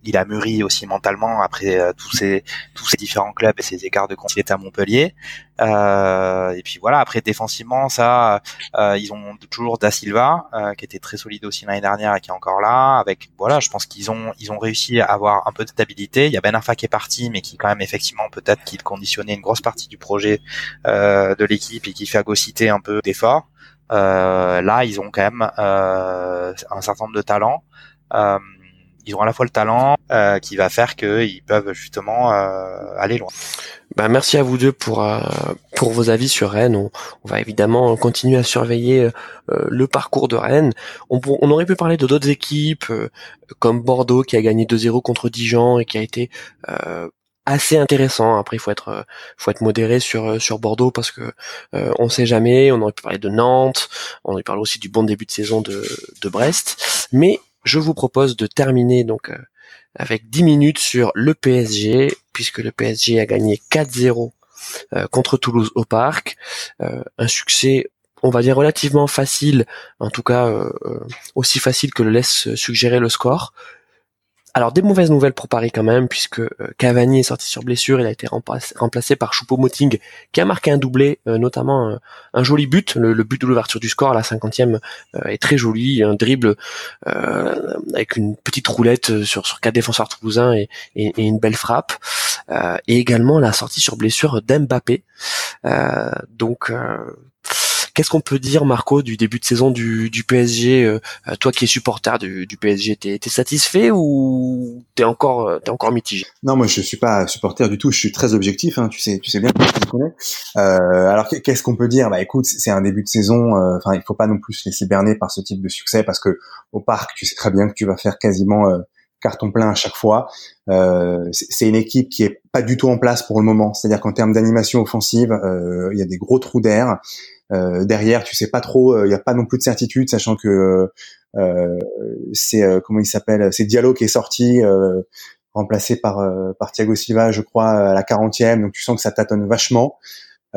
il a mûri aussi mentalement après euh, tous ces tous ces différents clubs et ses écarts de confiance à Montpellier. Euh, et puis voilà, après défensivement, ça, euh, ils ont toujours Da Silva qui était très solide aussi l'année dernière et qui est encore là. Avec voilà, je pense qu'ils ont ils ont réussi à avoir un peu de stabilité. Il y a Ben Arfa qui est parti, mais qui quand même effectivement peut-être qu'il conditionnait une grosse partie du projet de l'équipe et qui fait agociter un peu d'efforts. là, ils ont quand même un certain nombre de talents. Ils ont à la fois le talent euh, qui va faire qu'ils peuvent justement euh, aller loin. Ben, merci à vous deux pour euh, pour vos avis sur Rennes. On, va évidemment continuer à surveiller le parcours de Rennes. On, on aurait pu parler de d'autres équipes comme Bordeaux qui a gagné 2-0 contre Dijon et qui a été assez intéressant. Après, il faut être, faut être modéré sur sur Bordeaux parce que euh, on sait jamais. On aurait pu parler de Nantes. On aurait parlé aussi du bon début de saison de de Brest. Mais je vous propose de terminer donc euh, avec 10 minutes sur le PSG, puisque le PSG a gagné 4-0 euh, contre Toulouse au parc. Euh, un succès, on va dire, relativement facile, en tout cas aussi facile que le laisse suggérer le score. Alors des mauvaises nouvelles pour Paris quand même, puisque euh, Cavani est sorti sur blessure, il a été remplacé, par Choupo-Moting, qui a marqué un doublé, euh, notamment un, joli but, le, but de l'ouverture du score à la cinquantième est très joli, un dribble avec une petite roulette sur, sur quatre défenseurs toulousains et, et, une belle frappe, et également la sortie sur blessure d'Mbappé. donc Qu'est-ce qu'on peut dire, Marco, du début de saison du, du PSG euh, Toi qui es supporter du, du PSG, t'es es satisfait ou t'es encore euh, t'es encore mitigé? Non, moi je suis pas supporter du tout. Je suis très objectif. Hein, tu sais, tu sais bien je connais. Euh, alors qu'est-ce qu'on peut dire? Bah écoute, c'est un début de saison. Euh, enfin, il faut pas non plus se laisser berner par ce type de succès parce que au parc, tu sais très bien que tu vas faire quasiment carton plein à chaque fois. Euh, c'est une équipe qui est pas du tout en place pour le moment. C'est-à-dire qu'en termes d'animation offensive, il y a des gros trous d'air. Euh, derrière, tu sais pas trop, il euh, n'y a pas non plus de certitude, sachant que euh, c'est comment il s'appelle, c'est Diallo qui est sorti remplacé par par Thiago Silva, je crois, à la 40e. Donc tu sens que ça tâtonne vachement.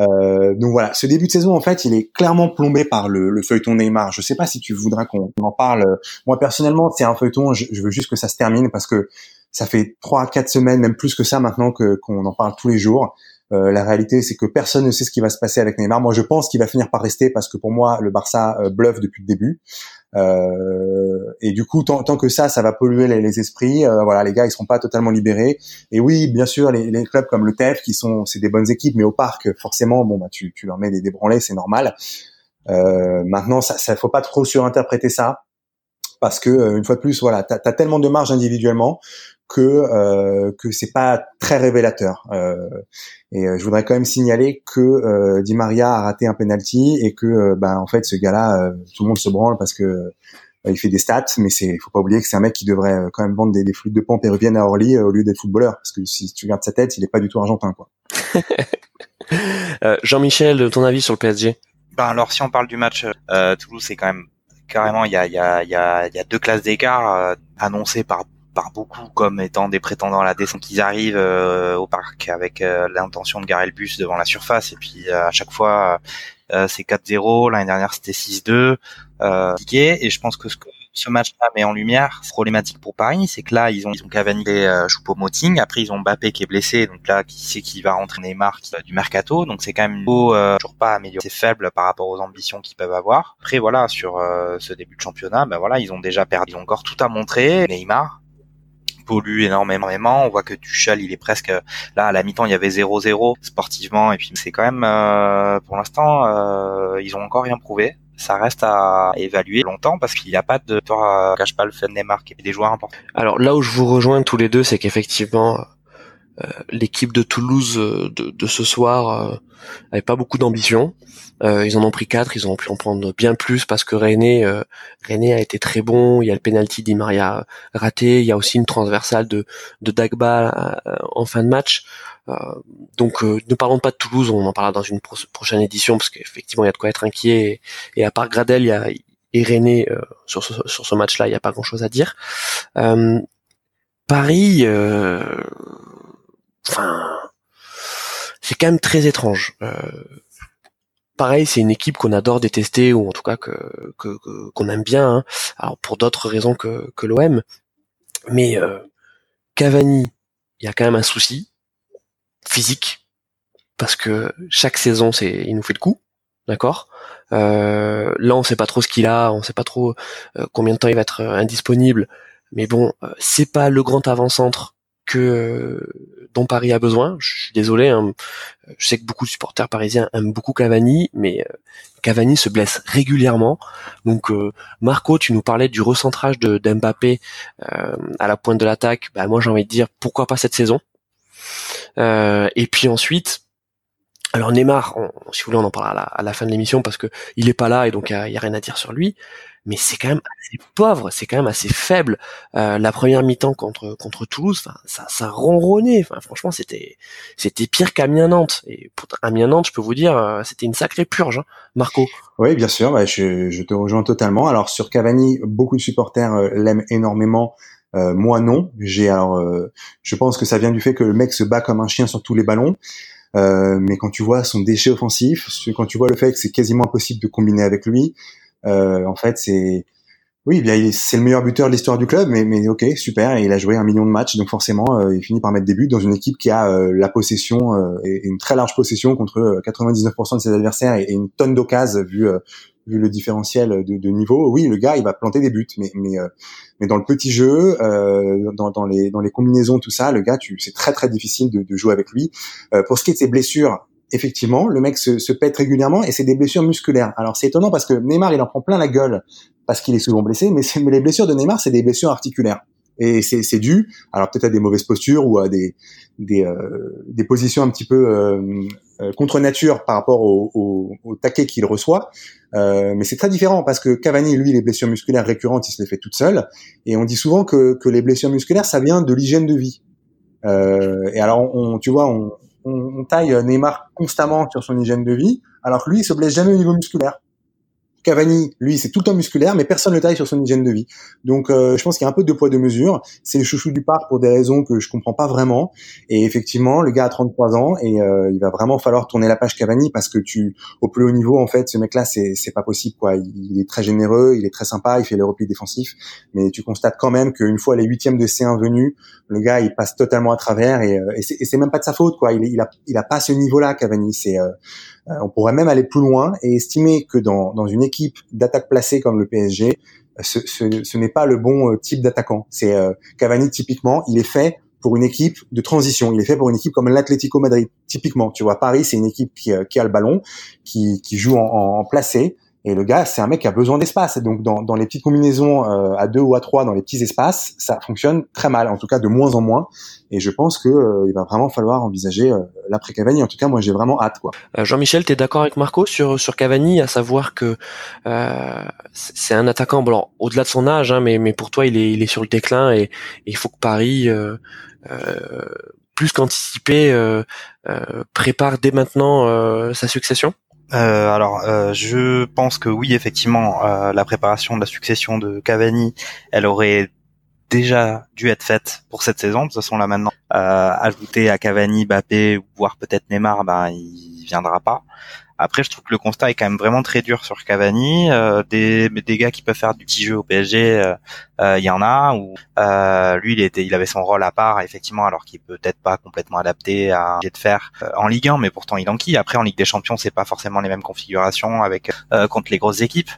Euh, donc voilà, ce début de saison en fait, il est clairement plombé par le, le feuilleton Neymar. Je sais pas si tu voudras qu'on en parle. Moi personnellement, c'est un feuilleton. Je, je, veux juste que ça se termine parce que ça fait trois, quatre semaines, même plus que ça maintenant que qu'on en parle tous les jours. Euh, la réalité, c'est que personne ne sait ce qui va se passer avec Neymar. Moi, je pense qu'il va finir par rester parce que pour moi, le Barça euh, bluffe depuis le début. Euh, et du coup, tant, tant, que ça, ça va polluer les, esprits. voilà, les gars, ils seront pas totalement libérés. Et oui, bien sûr, les, les clubs comme le TEF, qui sont, c'est des bonnes équipes, mais au parc, forcément, bon, bah, tu, tu leur mets des débranlés, c'est normal. maintenant, ça, ça faut pas trop surinterpréter ça parce que une fois de plus, voilà, t'as as tellement de marge individuellement que euh, que c'est pas très révélateur. Euh, et euh, je voudrais quand même signaler que euh, Di Maria a raté un penalty et que ben en fait ce gars-là, tout le monde se branle parce que il fait des stats, mais c'est faut pas oublier que c'est un mec qui devrait quand même vendre des, des flûtes de pan péruviennes à Orly au lieu d'être footballeur parce que si tu regardes sa tête, il est pas du tout argentin quoi. [LAUGHS] Jean-Michel, ton avis sur le PSG Ben alors si on parle du match Toulouse, c'est quand même carrément il y a il y a il y a, y a deux classes d'écart annoncées par par beaucoup comme étant des prétendants à la descente qu'ils arrivent euh, au parc avec euh, l'intention de garer le bus devant la surface. Et puis euh, à chaque fois c'est 4-0 l'année dernière c'était 6-2 et je pense que ce ce match-là met en lumière, problématique pour Paris, c'est que là ils ont ils ont Cavani et Choupo-Moting, après ils ont Mbappé qui est blessé, donc là qui sait qui va rentrer? Neymar qui, du mercato, donc c'est quand même beau, toujours pas amélioré, c'est faible par rapport aux ambitions qu'ils peuvent avoir. Après voilà sur ce début de championnat, ben voilà ils ont déjà perdu, ils ont encore tout à montrer. Neymar, pollue énormément. On voit que Tuchel, il est presque là à la mi-temps, il y avait 0-0 sportivement et puis c'est quand même euh, pour l'instant euh, ils ont encore rien prouvé. Ça reste à évaluer longtemps parce qu'il n'y a pas de toi cache pas le fait de Neymar qui est des joueurs importants. Alors là où je vous rejoins tous les deux, c'est qu'effectivement euh, l'équipe de Toulouse de, de ce soir avait pas beaucoup d'ambition. Euh, ils en ont pris quatre, ils ont pu en prendre bien plus parce que René, euh, René a été très bon. Il y a le penalty d'I Maria raté, il y a aussi une transversale de, de Dagba euh, en fin de match. Euh, donc ne parlons pas de Toulouse, on en parlera dans une prochaine édition parce qu'effectivement il y a de quoi être inquiet. Et, à part Gradel, il y a et René sur ce, sur ce match-là, il n'y a pas grand-chose à dire. Paris, enfin, c'est quand même très étrange. Euh, pareil, c'est une équipe qu'on adore détester ou en tout cas que qu'on aime bien. Hein. Alors pour d'autres raisons que que l'OM, mais euh, Cavani, il y a quand même un souci physique parce que chaque saison, c'est il nous fait le coup, d'accord? Euh, là, on sait pas trop ce qu'il a, on sait pas trop euh, combien de temps il va être euh, indisponible. Mais bon, c'est pas le grand avant-centre que dont Paris a besoin. Je suis désolé, hein. je sais que beaucoup de supporters parisiens aiment beaucoup Cavani, mais euh, Cavani se blesse régulièrement. Donc euh, Marco, tu nous parlais du recentrage de d'Mbappé euh, à la pointe de l'attaque. Bah, moi j'ai envie de dire pourquoi pas cette saison? et puis ensuite, alors Neymar, si vous voulez, on en parlera à la, fin de l'émission parce que il est pas là et donc il y, a, rien à dire sur lui mais c'est quand même assez pauvre, c'est quand même assez faible. Euh, la première mi-temps contre contre Toulouse, ça ça ronronnait. Enfin, franchement, c'était c'était pire qu'Amiens Nantes. Et pour Amiens Nantes, je peux vous dire, euh, c'était une sacrée purge, hein, Marco. Oui, bien sûr. je, te rejoins totalement. Alors sur Cavani, beaucoup de supporters euh, l'aiment énormément. moi non. J'ai alors, je pense que ça vient du fait que le mec se bat comme un chien sur tous les ballons. mais quand tu vois son déchet offensif, quand tu vois le fait que c'est quasiment impossible de combiner avec lui, euh, en fait, c'est Oui, c'est le meilleur buteur de l'histoire du club, mais, mais ok, super. Il a joué un million de matchs, donc forcément, euh, il finit par mettre des buts dans une équipe qui a euh, la possession euh, et, une très large possession contre 99% de ses adversaires et, une tonne d'occasions vu vu le différentiel de, de, niveau. Oui, le gars, il va planter des buts, mais mais mais dans le petit jeu, dans, dans les dans les combinaisons, tout ça, le gars, tu c'est très très difficile de, de jouer avec lui. pour ce qui est de ses blessures, effectivement, le mec se, se, pète régulièrement et c'est des blessures musculaires. Alors c'est étonnant parce que Neymar, il en prend plein la gueule parce qu'il est souvent blessé, mais, mais les blessures de Neymar, c'est des blessures articulaires. Et c'est dû, alors peut-être à des mauvaises postures ou à des des, euh, des positions un petit peu euh, euh contre nature par rapport au, au, au taquet qu'il reçoit. Euh, mais c'est très différent parce que Cavani, lui, les blessures musculaires récurrentes, il se les fait toutes seules. Et on dit souvent que, que les blessures musculaires, ça vient de l'hygiène de vie. Euh, et alors, on, tu vois, on, on, taille Neymar constamment sur son hygiène de vie, alors que lui, il se blesse jamais au niveau musculaire. Cavani, lui, c'est tout le temps musculaire, mais personne ne le taille sur son hygiène de vie. Donc, euh, je pense qu'il y a un peu de poids de mesure. C'est le chouchou du parc pour des raisons que je comprends pas vraiment. Et effectivement, le gars a 33 ans et euh, il va vraiment falloir tourner la page Cavani parce que tu, au plus haut niveau, en fait, ce mec-là, c'est c'est pas possible quoi. Il, est très généreux, il est très sympa, il fait les replis défensifs, mais tu constates quand même qu'une fois les huitièmes de C1 venus, le gars, il passe totalement à travers et, euh, et c'est même pas de sa faute quoi. Il, il a il a pas ce niveau-là, Cavani. C'est euh, on pourrait même aller plus loin et estimer que dans, dans une équipe d'attaque placée comme le PSG, ce, ce, ce n'est pas le bon euh, type d'attaquant. C'est euh, Cavani typiquement, il est fait pour une équipe de transition. Il est fait pour une équipe comme l'Atlético Madrid. Typiquement, tu vois, Paris, c'est une équipe qui, qui, a le ballon, qui, qui joue en, en placé, et le gars, c'est un mec qui a besoin d'espace. Donc dans, dans les petites combinaisons euh, à deux ou à trois, dans les petits espaces, ça fonctionne très mal, en tout cas de moins en moins. Et je pense que euh, il va vraiment falloir envisager euh, l'après Cavani. En tout cas, moi, j'ai vraiment hâte. quoi. Jean-Michel, tu es d'accord avec Marco sur sur Cavani, à savoir que c'est un attaquant, bon, au-delà de son âge, hein, mais mais pour toi, il est il est sur le déclin et, il faut que Paris plus qu'anticipé prépare dès maintenant sa succession? Euh, alors, euh, je pense que oui, effectivement, euh, la préparation de la succession de Cavani, elle aurait déjà dû être faite pour cette saison. De toute façon, là maintenant, ajouter à Cavani, Bappé, voire peut-être Neymar, ben il viendra pas. Après, je trouve que le constat est quand même vraiment très dur sur Cavani. Euh, des, des gars qui peuvent faire du petit jeu au PSG, euh, euh, il y en a. Ou lui, il était, il avait son rôle à part, effectivement, alors qu'il peut être pas complètement adapté à de faire en Ligue 1, mais pourtant il enquille. Après, en Ligue des Champions, c'est pas forcément les mêmes configurations avec contre les grosses équipes.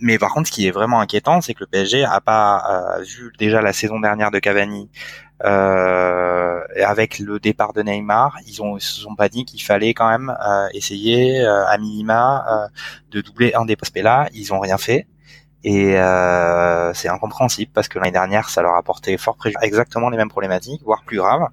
mais par contre, ce qui est vraiment inquiétant, c'est que le PSG a pas vu déjà la saison dernière de Cavani euh, avec le départ de Neymar, ils ont se sont pas dit qu'il fallait quand même euh, essayer euh, à minima euh, de doubler un des postes là. Ils ont rien fait. Et euh, c'est incompréhensible parce que l'année dernière, ça leur a apporté fort préjudice, exactement les mêmes problématiques, voire plus graves.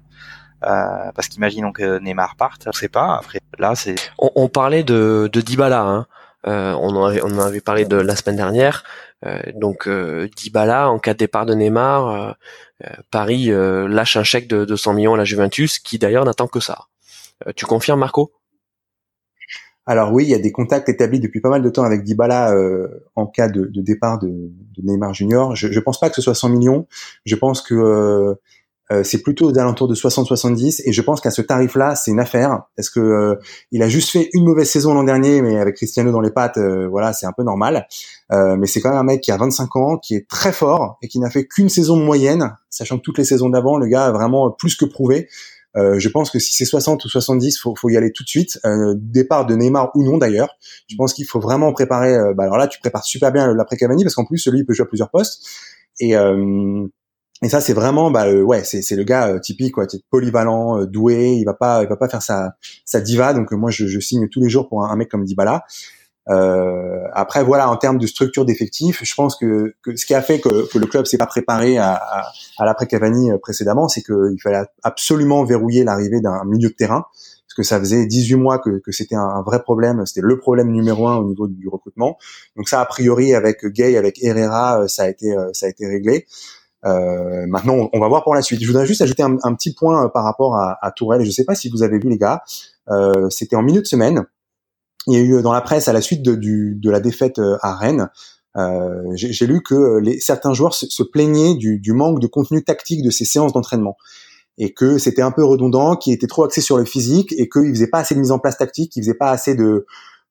Euh, parce qu'imaginons que Neymar parte, on sait pas. Après, là, c'est. On, on, parlait de, de Dybala. Hein. On, en avait, on en avait parlé de la semaine dernière. Euh, donc euh, Dybala, en cas de départ de Neymar, euh, Paris euh, lâche un chèque de 200 millions à la Juventus, qui d'ailleurs n'attend que ça. Euh, tu confirmes, Marco? Alors oui, il y a des contacts établis depuis pas mal de temps avec Dybala en cas de, départ de, Neymar Junior. Je, ne pense pas que ce soit 100 millions. Je pense que euh, c'est plutôt aux alentours de 60-70 et je pense qu'à ce tarif-là, c'est une affaire parce que euh, il a juste fait une mauvaise saison l'an dernier, mais avec Cristiano dans les pattes, euh, voilà, c'est un peu normal. Mais c'est quand même un mec qui a 25 ans, qui est très fort et qui n'a fait qu'une saison moyenne, sachant que toutes les saisons d'avant, le gars a vraiment plus que prouvé. je pense que si c'est 60 ou 70, faut, faut y aller tout de suite. départ de Neymar ou non d'ailleurs. Je pense qu'il faut vraiment préparer. bah alors là, tu prépares super bien l'après Cavani parce qu'en plus, celui il peut jouer à plusieurs postes. Et et ça, c'est vraiment, bah, euh, ouais, c'est, le gars euh, typique, quoi, polyvalent, euh, doué. Il va pas, il va pas faire sa, sa diva. Donc moi, je, je signe tous les jours pour un, mec comme Dybala. Euh, après, voilà, en termes de structure d'effectifs, je pense que, que, ce qui a fait que, que le club s'est pas préparé à, à, à l'après Cavani précédemment, c'est qu'il fallait absolument verrouiller l'arrivée d'un milieu de terrain, parce que ça faisait 18 mois que, que c'était un, vrai problème, c'était le problème numéro un au niveau du recrutement. Donc ça, a priori, avec Gay, avec Herrera, ça a été, ça a été réglé. Euh, maintenant, on va voir pour la suite. Je voudrais juste ajouter un, petit point euh, par rapport à, à Tourelle. Je ne sais pas si vous avez vu les gars. Euh, C'était en milieu de semaine. Il y a eu dans la presse à la suite de, du, de la défaite euh, à Rennes. Euh, J'ai lu que les, certains joueurs se, plaignaient du, du, manque de contenu tactique de ces séances d'entraînement et que c'était un peu redondant, qui était trop axé sur le physique et qu'ils faisaient pas assez de mise en place tactique, qu'ils faisaient pas assez de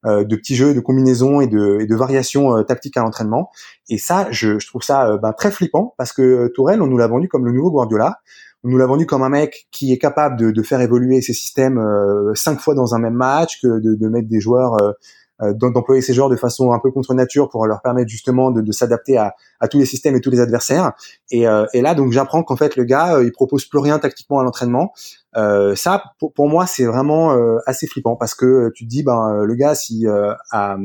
euh, de petits jeux, de combinaisons et de, et de variations euh, tactiques à l'entraînement. Et ça, je, je trouve ça euh, ben, très flippant parce que Tourelle, on nous l'a vendu comme le nouveau Guardiola. Nous l'a vendu comme un mec qui est capable de, de faire évoluer ses systèmes cinq fois dans un même match, que de, de mettre des joueurs euh, d'employer ces joueurs de façon un peu contre nature pour leur permettre justement de, de s'adapter à, à, tous les systèmes et tous les adversaires. Et, euh, et là, donc j'apprends qu'en fait le gars, euh, il propose plus rien tactiquement à l'entraînement. Euh, ça, pour, pour moi, c'est vraiment assez flippant parce que tu te dis, ben le gars, si à,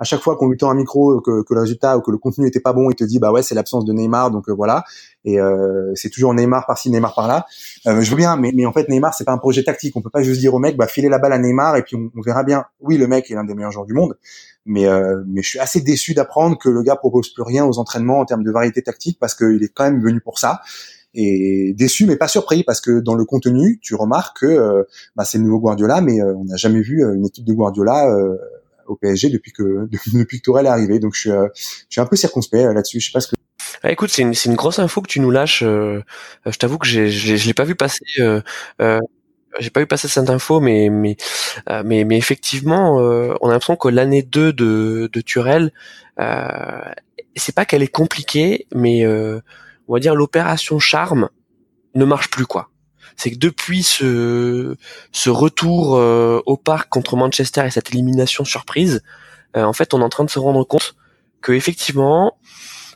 à chaque fois qu'on lui tend un micro que, que, le résultat ou que le contenu était pas bon, il te dit bah ouais c'est l'absence de Neymar donc euh, voilà et euh, c'est toujours Neymar par-ci Neymar par-là. Euh, je veux bien mais, mais en fait Neymar c'est pas un projet tactique, on peut pas juste dire au mec bah filez la balle à Neymar et puis on, on verra bien. Oui le mec est l'un des meilleurs joueurs du monde, mais euh, mais je suis assez déçu d'apprendre que le gars propose plus rien aux entraînements en termes de variété tactique parce qu'il est quand même venu pour ça et déçu mais pas surpris parce que dans le contenu tu remarques que euh, bah, c'est le nouveau Guardiola mais on n'a jamais vu une équipe de Guardiola au PSG depuis que [LAUGHS] depuis que Tourelle est arrivé. Donc je suis euh, je suis un peu circonspect euh, là-dessus. Je sais pas ce que ah, écoute, c'est une, une grosse info que tu nous lâches. Euh, je t'avoue que j'ai, je l'ai pas vu passer. Euh, j'ai pas vu passer cette info, mais mais mais, mais effectivement, on a l'impression que l'année 2 de de Turel, c'est pas qu'elle est compliquée, mais on va dire l'opération charme ne marche plus quoi c'est que depuis ce, ce retour euh, au parc contre Manchester et cette élimination surprise, euh, en fait, on est en train de se rendre compte que effectivement,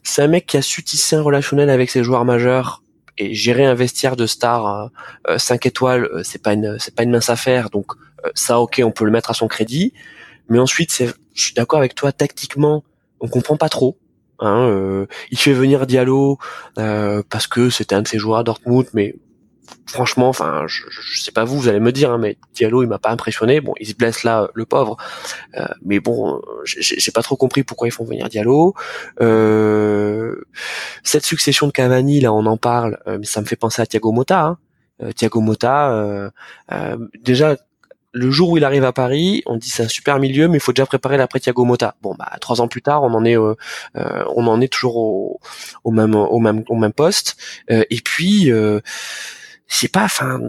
c'est un mec qui a su tisser un relationnel avec ses joueurs majeurs et gérer un vestiaire de stars 5 euh, étoiles, c'est pas une c'est pas une mince affaire. Donc ça, ok, on peut le mettre à son crédit. Mais ensuite, c'est, je suis d'accord avec toi, tactiquement, on comprend pas trop. Hein, il fait venir Diallo parce que c'était un de ses joueurs à Dortmund, mais franchement, enfin, je, je, sais pas vous, vous allez me dire, hein, mais Diallo, il m'a pas impressionné. Bon, il se blesse là, le pauvre. Euh, mais bon, j'ai pas trop compris pourquoi ils font venir Diallo. Euh, cette succession de Cavani, là, on en parle, euh, mais ça me fait penser à Thiago Motta. Hein. Euh, Thiago Motta, déjà. Le jour où il arrive à Paris, on dit c'est un super milieu, mais il faut déjà préparer l'après Thiago Motta. Bon, bah trois ans plus tard, on en est, on en est toujours au, au, même, au même, au même poste. et puis, c'est pas, enfin,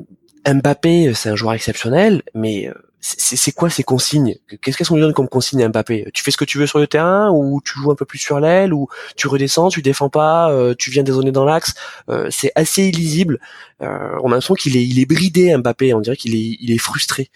Mbappé, c'est un joueur exceptionnel, mais euh, c'est quoi ces consignes? Qu'est-ce qu'on lui donne comme consigne à Mbappé? Tu fais ce que tu veux sur le terrain, ou tu joues un peu plus sur l'aile, ou tu redescends, tu défends pas, euh, tu viens dézoner dans l'axe? Euh, c'est assez illisible. on a l'impression qu'il est, il est bridé Mbappé. On dirait qu'il est, il est frustré.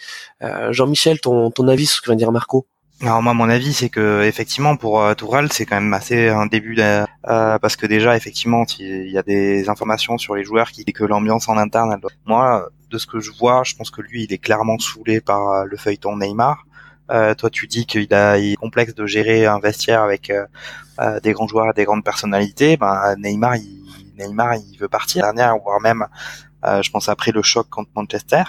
Jean-Michel, ton, ton avis sur ce que vient de dire Marco? Alors moi, mon avis, c'est que effectivement pour euh, Tourelle, c'est quand même assez un début euh, parce que déjà effectivement, il y a des informations sur les joueurs qui que l'ambiance en interne. Elle Moi, de ce que je vois, je pense que lui, il est clairement saoulé par euh, le feuilleton Neymar. Euh, toi, tu dis qu'il a il est complexe de gérer un vestiaire avec euh, des grands joueurs et des grandes personnalités. Ben Neymar, il, Neymar, il veut partir. Dernière, voire même, je pense après le choc contre Manchester.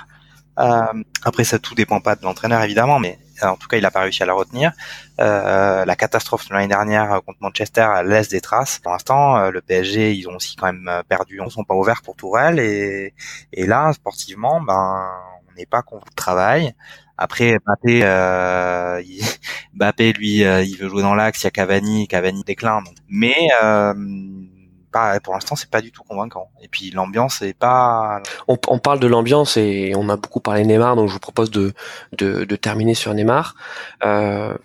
après, ça tout dépend pas de l'entraîneur évidemment, mais en tout cas, il n'a pas réussi à la retenir. Euh, la catastrophe de l'année dernière contre Manchester laisse des traces. Pour l'instant, euh, le PSG, ils ont aussi quand même euh, perdu, ils sont pas ouverts pour Tourelle et, et là, sportivement, ben, on n'est pas contre de travail. Après, Mbappé, euh, lui, il veut jouer dans l'axe. Il y a Cavani, Cavani déclin. Mais euh, pour l'instant c'est pas du tout convaincant. Et puis l'ambiance est pas. On, on parle de l'ambiance et on a beaucoup parlé Neymar, donc je vous propose de de, de terminer sur Neymar. Euh,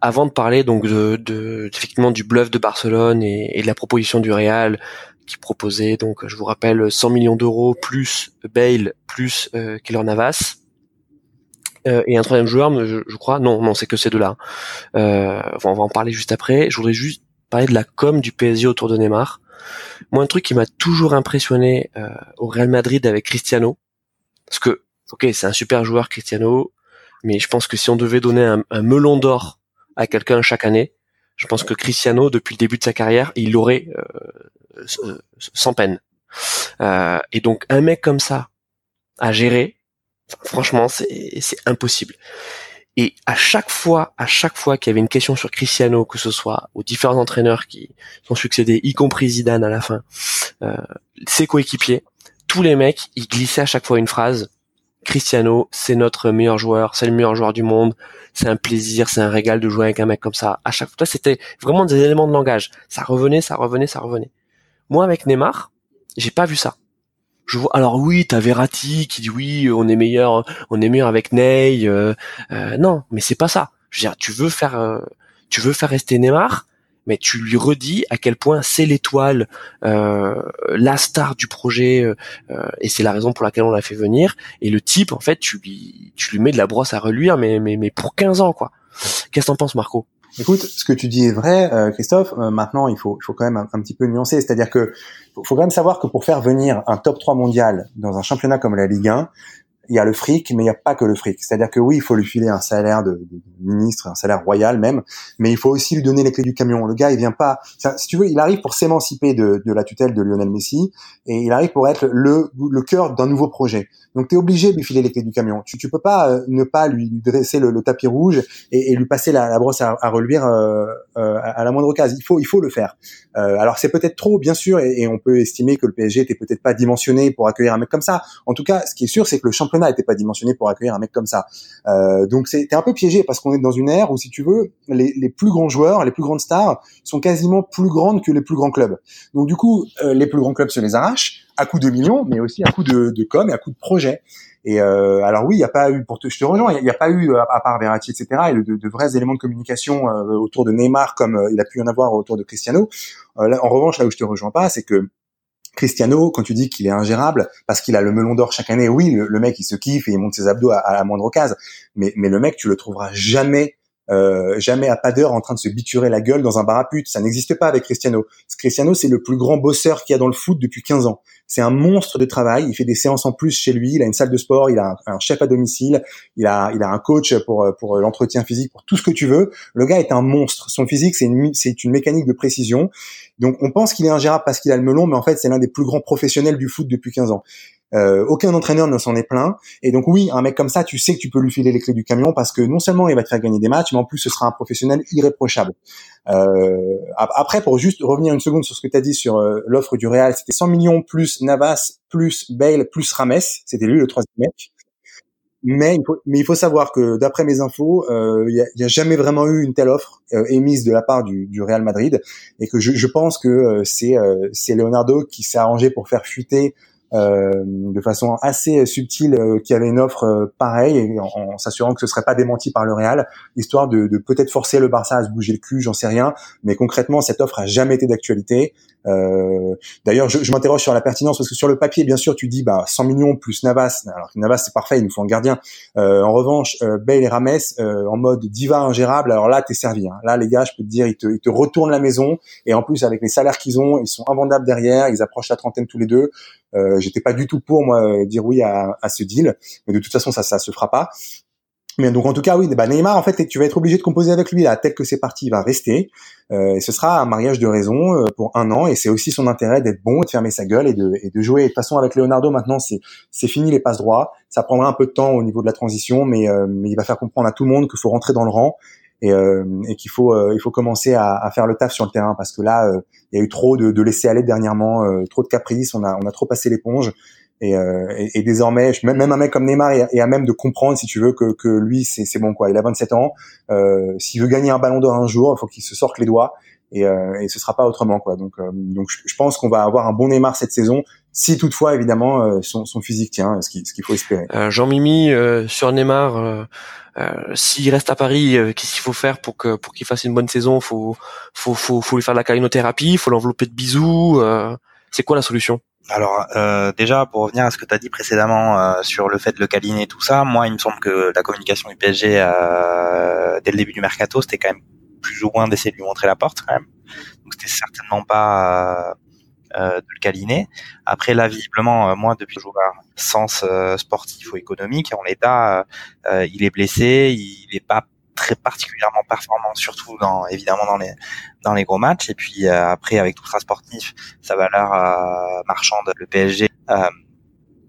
avant de parler donc de, de, effectivement du bluff de Barcelone et, et, de la proposition du Real qui proposait donc je vous rappelle 100 millions d'euros plus Bale plus euh, Navas. Euh, et un troisième joueur, je, je crois. Non, non, c'est que ces deux-là. Euh, on va en parler juste après. Je voudrais juste parler de la com du PSG autour de Neymar. Moi, un truc qui m'a toujours impressionné euh, au Real Madrid avec Cristiano, parce que, ok, c'est un super joueur Cristiano, mais je pense que si on devait donner un, melon d'or à quelqu'un chaque année, je pense que Cristiano, depuis le début de sa carrière, il l'aurait euh, sans peine. Euh, et donc, un mec comme ça à gérer, franchement, c'est impossible. Et à chaque fois, à chaque fois qu'il y avait une question sur Cristiano, que ce soit aux différents entraîneurs qui sont succédés, y compris Zidane à la fin, euh, ses coéquipiers, tous les mecs, ils glissaient à chaque fois une phrase. Cristiano, c'est notre meilleur joueur, c'est le meilleur joueur du monde, c'est un plaisir, c'est un régal de jouer avec un mec comme ça. À chaque fois, c'était vraiment des éléments de langage. Ça revenait, ça revenait, ça revenait. Moi, avec Neymar, j'ai pas vu ça. Je vois. Alors oui, t'as Verratti qui dit oui, on est meilleur, on est meilleur avec Ney. Euh, euh, non, mais c'est pas ça. Je tu veux faire, euh, tu veux faire rester Neymar, mais tu lui redis à quel point c'est l'étoile, la star du projet, et c'est la raison pour laquelle on l'a fait venir. Et le type, en fait, tu lui, tu lui mets de la brosse à reluire, mais mais mais pour 15 ans, quoi. Qu'est-ce que t'en penses, Marco? Écoute, ce que tu dis est vrai, euh, Christophe. Euh, maintenant, il faut, il faut quand même un, petit peu nuancer. C'est-à-dire que faut quand même savoir que pour faire venir un top 3 mondial dans un championnat comme la Ligue 1, il y a le fric, mais il n'y a pas que le fric. C'est-à-dire que oui, il faut lui filer un salaire de, ministre, un salaire royal même, mais il faut aussi lui donner les clés du camion. Le gars, il vient pas, si tu veux, il arrive pour s'émanciper de, la tutelle de Lionel Messi, et il arrive pour être le, cœur d'un nouveau projet. Donc tu es obligé de lui filer les clés du camion. Tu, tu peux pas euh, ne pas lui, dresser le, tapis rouge et, lui passer la, brosse à, reluire euh, euh, à la moindre occasion. Il faut, il faut le faire. alors c'est peut-être trop, bien sûr, et, et, on peut estimer que le PSG était peut-être pas dimensionné pour accueillir un mec comme ça. En tout cas, ce qui est sûr, c'est que le championnat championnat n'était pas dimensionné pour accueillir un mec comme ça. Euh, donc c'est un peu piégé parce qu'on est dans une ère où, si tu veux, les, les, plus grands joueurs, les plus grandes stars sont quasiment plus grandes que les plus grands clubs. Donc du coup, euh, les plus grands clubs se les arrachent à coup de millions, mais aussi à coup de, de com et à coup de projet. Et euh, alors oui, il n'y a pas eu, pour te, je te rejoins, il n'y a, pas eu à, part Verratti, etc., et de, de, vrais éléments de communication euh, autour de Neymar comme euh, il a pu y en avoir autour de Cristiano. Euh, en revanche, là où je te rejoins pas, c'est que Cristiano, quand tu dis qu'il est ingérable parce qu'il a le melon d'or chaque année, oui, le, mec il se kiffe et il monte ses abdos à, la moindre occasion, mais, mais le mec tu le trouveras jamais euh, jamais à pas d'heure en train de se biturer la gueule dans un bar à pute. Ça n'existe pas avec Cristiano. Cristiano, c'est le plus grand bosseur qu'il y a dans le foot depuis 15 ans. C'est un monstre de travail. Il fait des séances en plus chez lui. Il a une salle de sport. Il a un, chef à domicile. Il a, il a un coach pour pour l'entretien physique, pour tout ce que tu veux. Le gars est un monstre. Son physique, c'est une c'est une mécanique de précision. Donc on pense qu'il est ingérable parce qu'il a le melon, mais en fait c'est l'un des plus grands professionnels du foot depuis 15 ans. Euh, aucun entraîneur ne s'en est plein. Et donc oui, un mec comme ça, tu sais que tu peux lui filer les clés du camion parce que non seulement il va te faire gagner des matchs, mais en plus ce sera un professionnel irréprochable. Euh, après, pour juste revenir une seconde sur ce que tu as dit sur euh, l'offre du Real, c'était 100 millions plus Navas, plus Bale, plus Rames. C'était lui le troisième mec. Mais il faut, mais il faut savoir que d'après mes infos, il n'y a, a, jamais vraiment eu une telle offre émise de la part du, du Real Madrid, et que je, je pense que c'est c'est Leonardo qui s'est arrangé pour faire fuiter euh, de façon assez subtile euh, qu'il y avait une offre euh, pareille en, s'assurant que ce serait pas démenti par le Real, histoire de, de peut-être forcer le Barça à se bouger le cul, j'en sais rien. Mais concrètement, cette offre a jamais été d'actualité. Euh, D'ailleurs, je, je m'interroge sur la pertinence parce que sur le papier, bien sûr, tu dis bah 100 millions plus Navas. Alors Navas c'est parfait, il nous faut un gardien. Euh, en revanche, euh, et Rames en mode diva ingérable. Alors là, t'es servi. Hein. Là, les gars, je peux te dire, ils te, ils te retournent la maison et en plus avec les salaires qu'ils ont, ils sont invendables derrière. Ils approchent la trentaine tous les deux. Euh, J'étais pas du tout pour moi dire oui à, à, ce deal, mais de toute façon ça ça se fera pas. Mais donc en tout cas oui, bah Neymar en fait tu vas être obligé de composer avec lui là, tel que c'est parti, il va rester. Euh, et ce sera un mariage de raison euh, pour un an et c'est aussi son intérêt d'être bon, de fermer sa gueule et de, et de jouer. de toute façon avec Leonardo maintenant c'est c'est fini les passes droits. Ça prendra un peu de temps au niveau de la transition, mais euh, mais il va faire comprendre à tout le monde qu'il faut rentrer dans le rang et, euh, et qu'il faut euh, il faut commencer à, à, faire le taf sur le terrain parce que là euh, il y a eu trop de, de laisser aller dernièrement, trop de caprices, on a on a trop passé l'éponge. Et, et, et, désormais, même, même un mec comme Neymar est, à même de comprendre, si tu veux, que, que lui, c'est bon quoi. Il a 27 ans. Euh, S'il veut gagner un ballon d'or un jour, il faut qu'il se sorte les doigts. Et, euh, et ce sera pas autrement quoi. Donc, donc je, pense qu'on va avoir un bon Neymar cette saison, si toutefois évidemment son, son physique tient, ce qu'il ce faut espérer. Jean Mimi sur Neymar euh, s'il reste à Paris, euh, qu'est-ce qu'il faut faire pour que pour qu'il fasse une bonne saison? Faut faut faut lui faire de la calinothérapie, faut l'envelopper de bisous. Euh, c'est quoi la solution? Alors euh, déjà pour revenir à ce que tu as dit précédemment euh, sur le fait de le câliner tout ça, moi il me semble que la communication du PSG euh, dès le début du mercato c'était quand même plus ou moins d'essayer de lui montrer la porte quand même. Donc c'était certainement pas euh, de le câliner. Après là, visiblement, euh, moi depuis joueur sens euh, sportif ou économique, en l'état, il est blessé, il n'est pas très particulièrement performant, surtout dans évidemment dans les dans les gros matchs. Et puis après, avec tout ça sportif, sa valeur marchande, le PSG.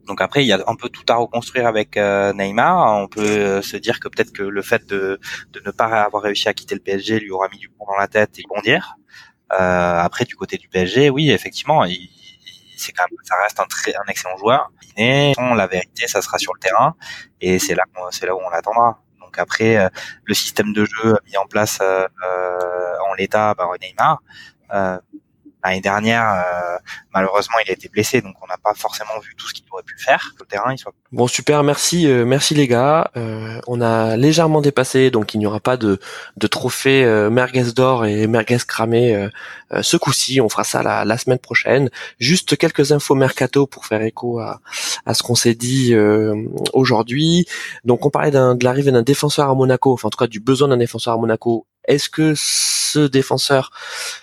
donc après, il y a un peu tout à reconstruire avec Neymar. On peut se dire que peut-être que le fait de, de ne pas avoir réussi à quitter le PSG lui aura mis du plomb dans la tête et bondir. Euh, après, du côté du PSG, oui, effectivement, il, c'est quand même, ça reste un très, un excellent joueur. La vérité, ça sera sur le terrain, et c'est là, c'est là où on l'attendra. Donc après, euh, le système de jeu mis en place euh, en l'état par Neymar, euh, l'année dernière, malheureusement, il a été blessé, donc on n'a pas forcément vu tout ce qu'il aurait pu faire. Terrain. Bon, super, merci, merci les gars. on a légèrement dépassé, donc il n'y aura pas de, de trophée merguez d'or et merguez cramé ce coup-ci. On fera ça la, la, semaine prochaine. Juste quelques infos mercato pour faire écho à, à ce qu'on s'est dit aujourd'hui. Donc, on parlait de l'arrivée d'un défenseur à Monaco, enfin en tout cas du besoin d'un défenseur à Monaco. Est-ce que ce défenseur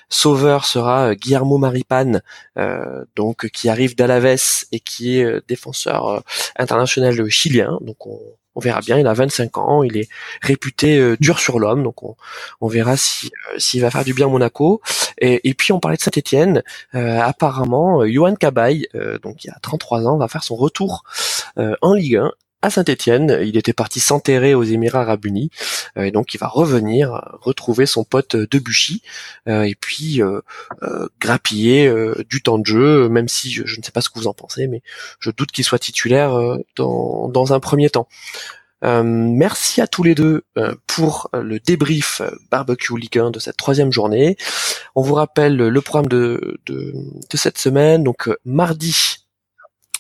sauveur sera euh, Guillermo Maripane, euh, donc qui arrive d'Alaves et qui est euh, défenseur international chilien? Donc on, verra bien. Il a 25 ans, il est réputé dur sur l'homme, donc on, verra si s'il va faire du bien à Monaco. Et, puis on parlait de Saint-Étienne. apparemment, Johan Cabaye, donc qui a 33 ans, va faire son retour en Ligue 1 à Saint-Étienne. Il était parti s'enterrer aux Émirats Arabes Unis, euh, et donc il va revenir retrouver son pote Debuchy euh, et puis euh, grappiller du temps de jeu, même si je, ne sais pas ce que vous en pensez, mais je doute qu'il soit titulaire dans, un premier temps. merci à tous les deux pour le débrief barbecue Ligue 1 de cette troisième journée. On vous rappelle le programme de cette semaine. Donc mardi,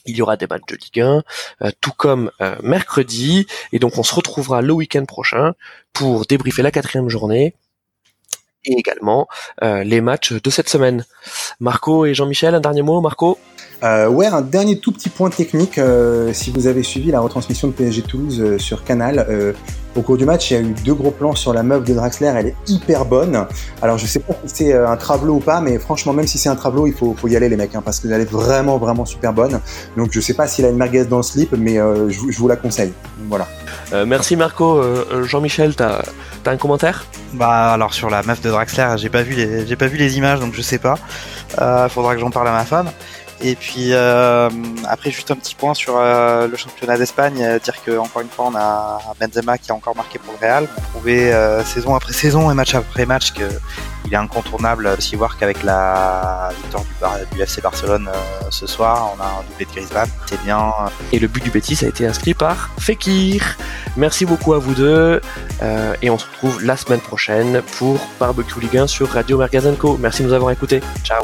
il y aura des matchs de Ligue 1, euh, tout comme euh, mercredi, et donc on se retrouvera le week-end prochain pour débriefer la quatrième journée et également euh, les matchs de cette semaine. Marco et Jean-Michel, un dernier mot, Marco? Euh, ouais, un dernier tout petit point technique. Euh, si vous avez suivi la retransmission de PSG Toulouse euh, sur Canal, euh, au cours du match, il y a eu deux gros plans sur la meuf de Draxler. Elle est hyper bonne. Alors, je sais pas si c'est un tableau ou pas, mais franchement, même si c'est un tableau, il faut, faut y aller, les mecs, hein, parce qu'elle est vraiment, vraiment super bonne. Donc, je sais pas s'il a une merguez dans le slip, mais je, je, vous la conseille. Voilà. merci Marco. Jean-Michel, t'as as un commentaire? Bah, alors sur la meuf de Draxler, j'ai pas vu les, j'ai pas vu les images, donc je sais pas. Euh, faudra que j'en parle à ma femme. Et puis euh, après juste un petit point sur euh, le championnat d'Espagne, euh, dire que encore une fois on a Benzema qui a encore marqué pour le Real. On trouvait saison après saison et match après match que il est incontournable aussi voir qu'avec la victoire du, du FC Barcelone ce soir, on a un doublé de Griezmann, c'est bien. Et le but du Betis a été inscrit par Fekir. Merci beaucoup à vous deux et on se retrouve la semaine prochaine pour Barbecue Ligue 1 sur Radio Mergazenco. Merci de nous avoir écoutés. Ciao.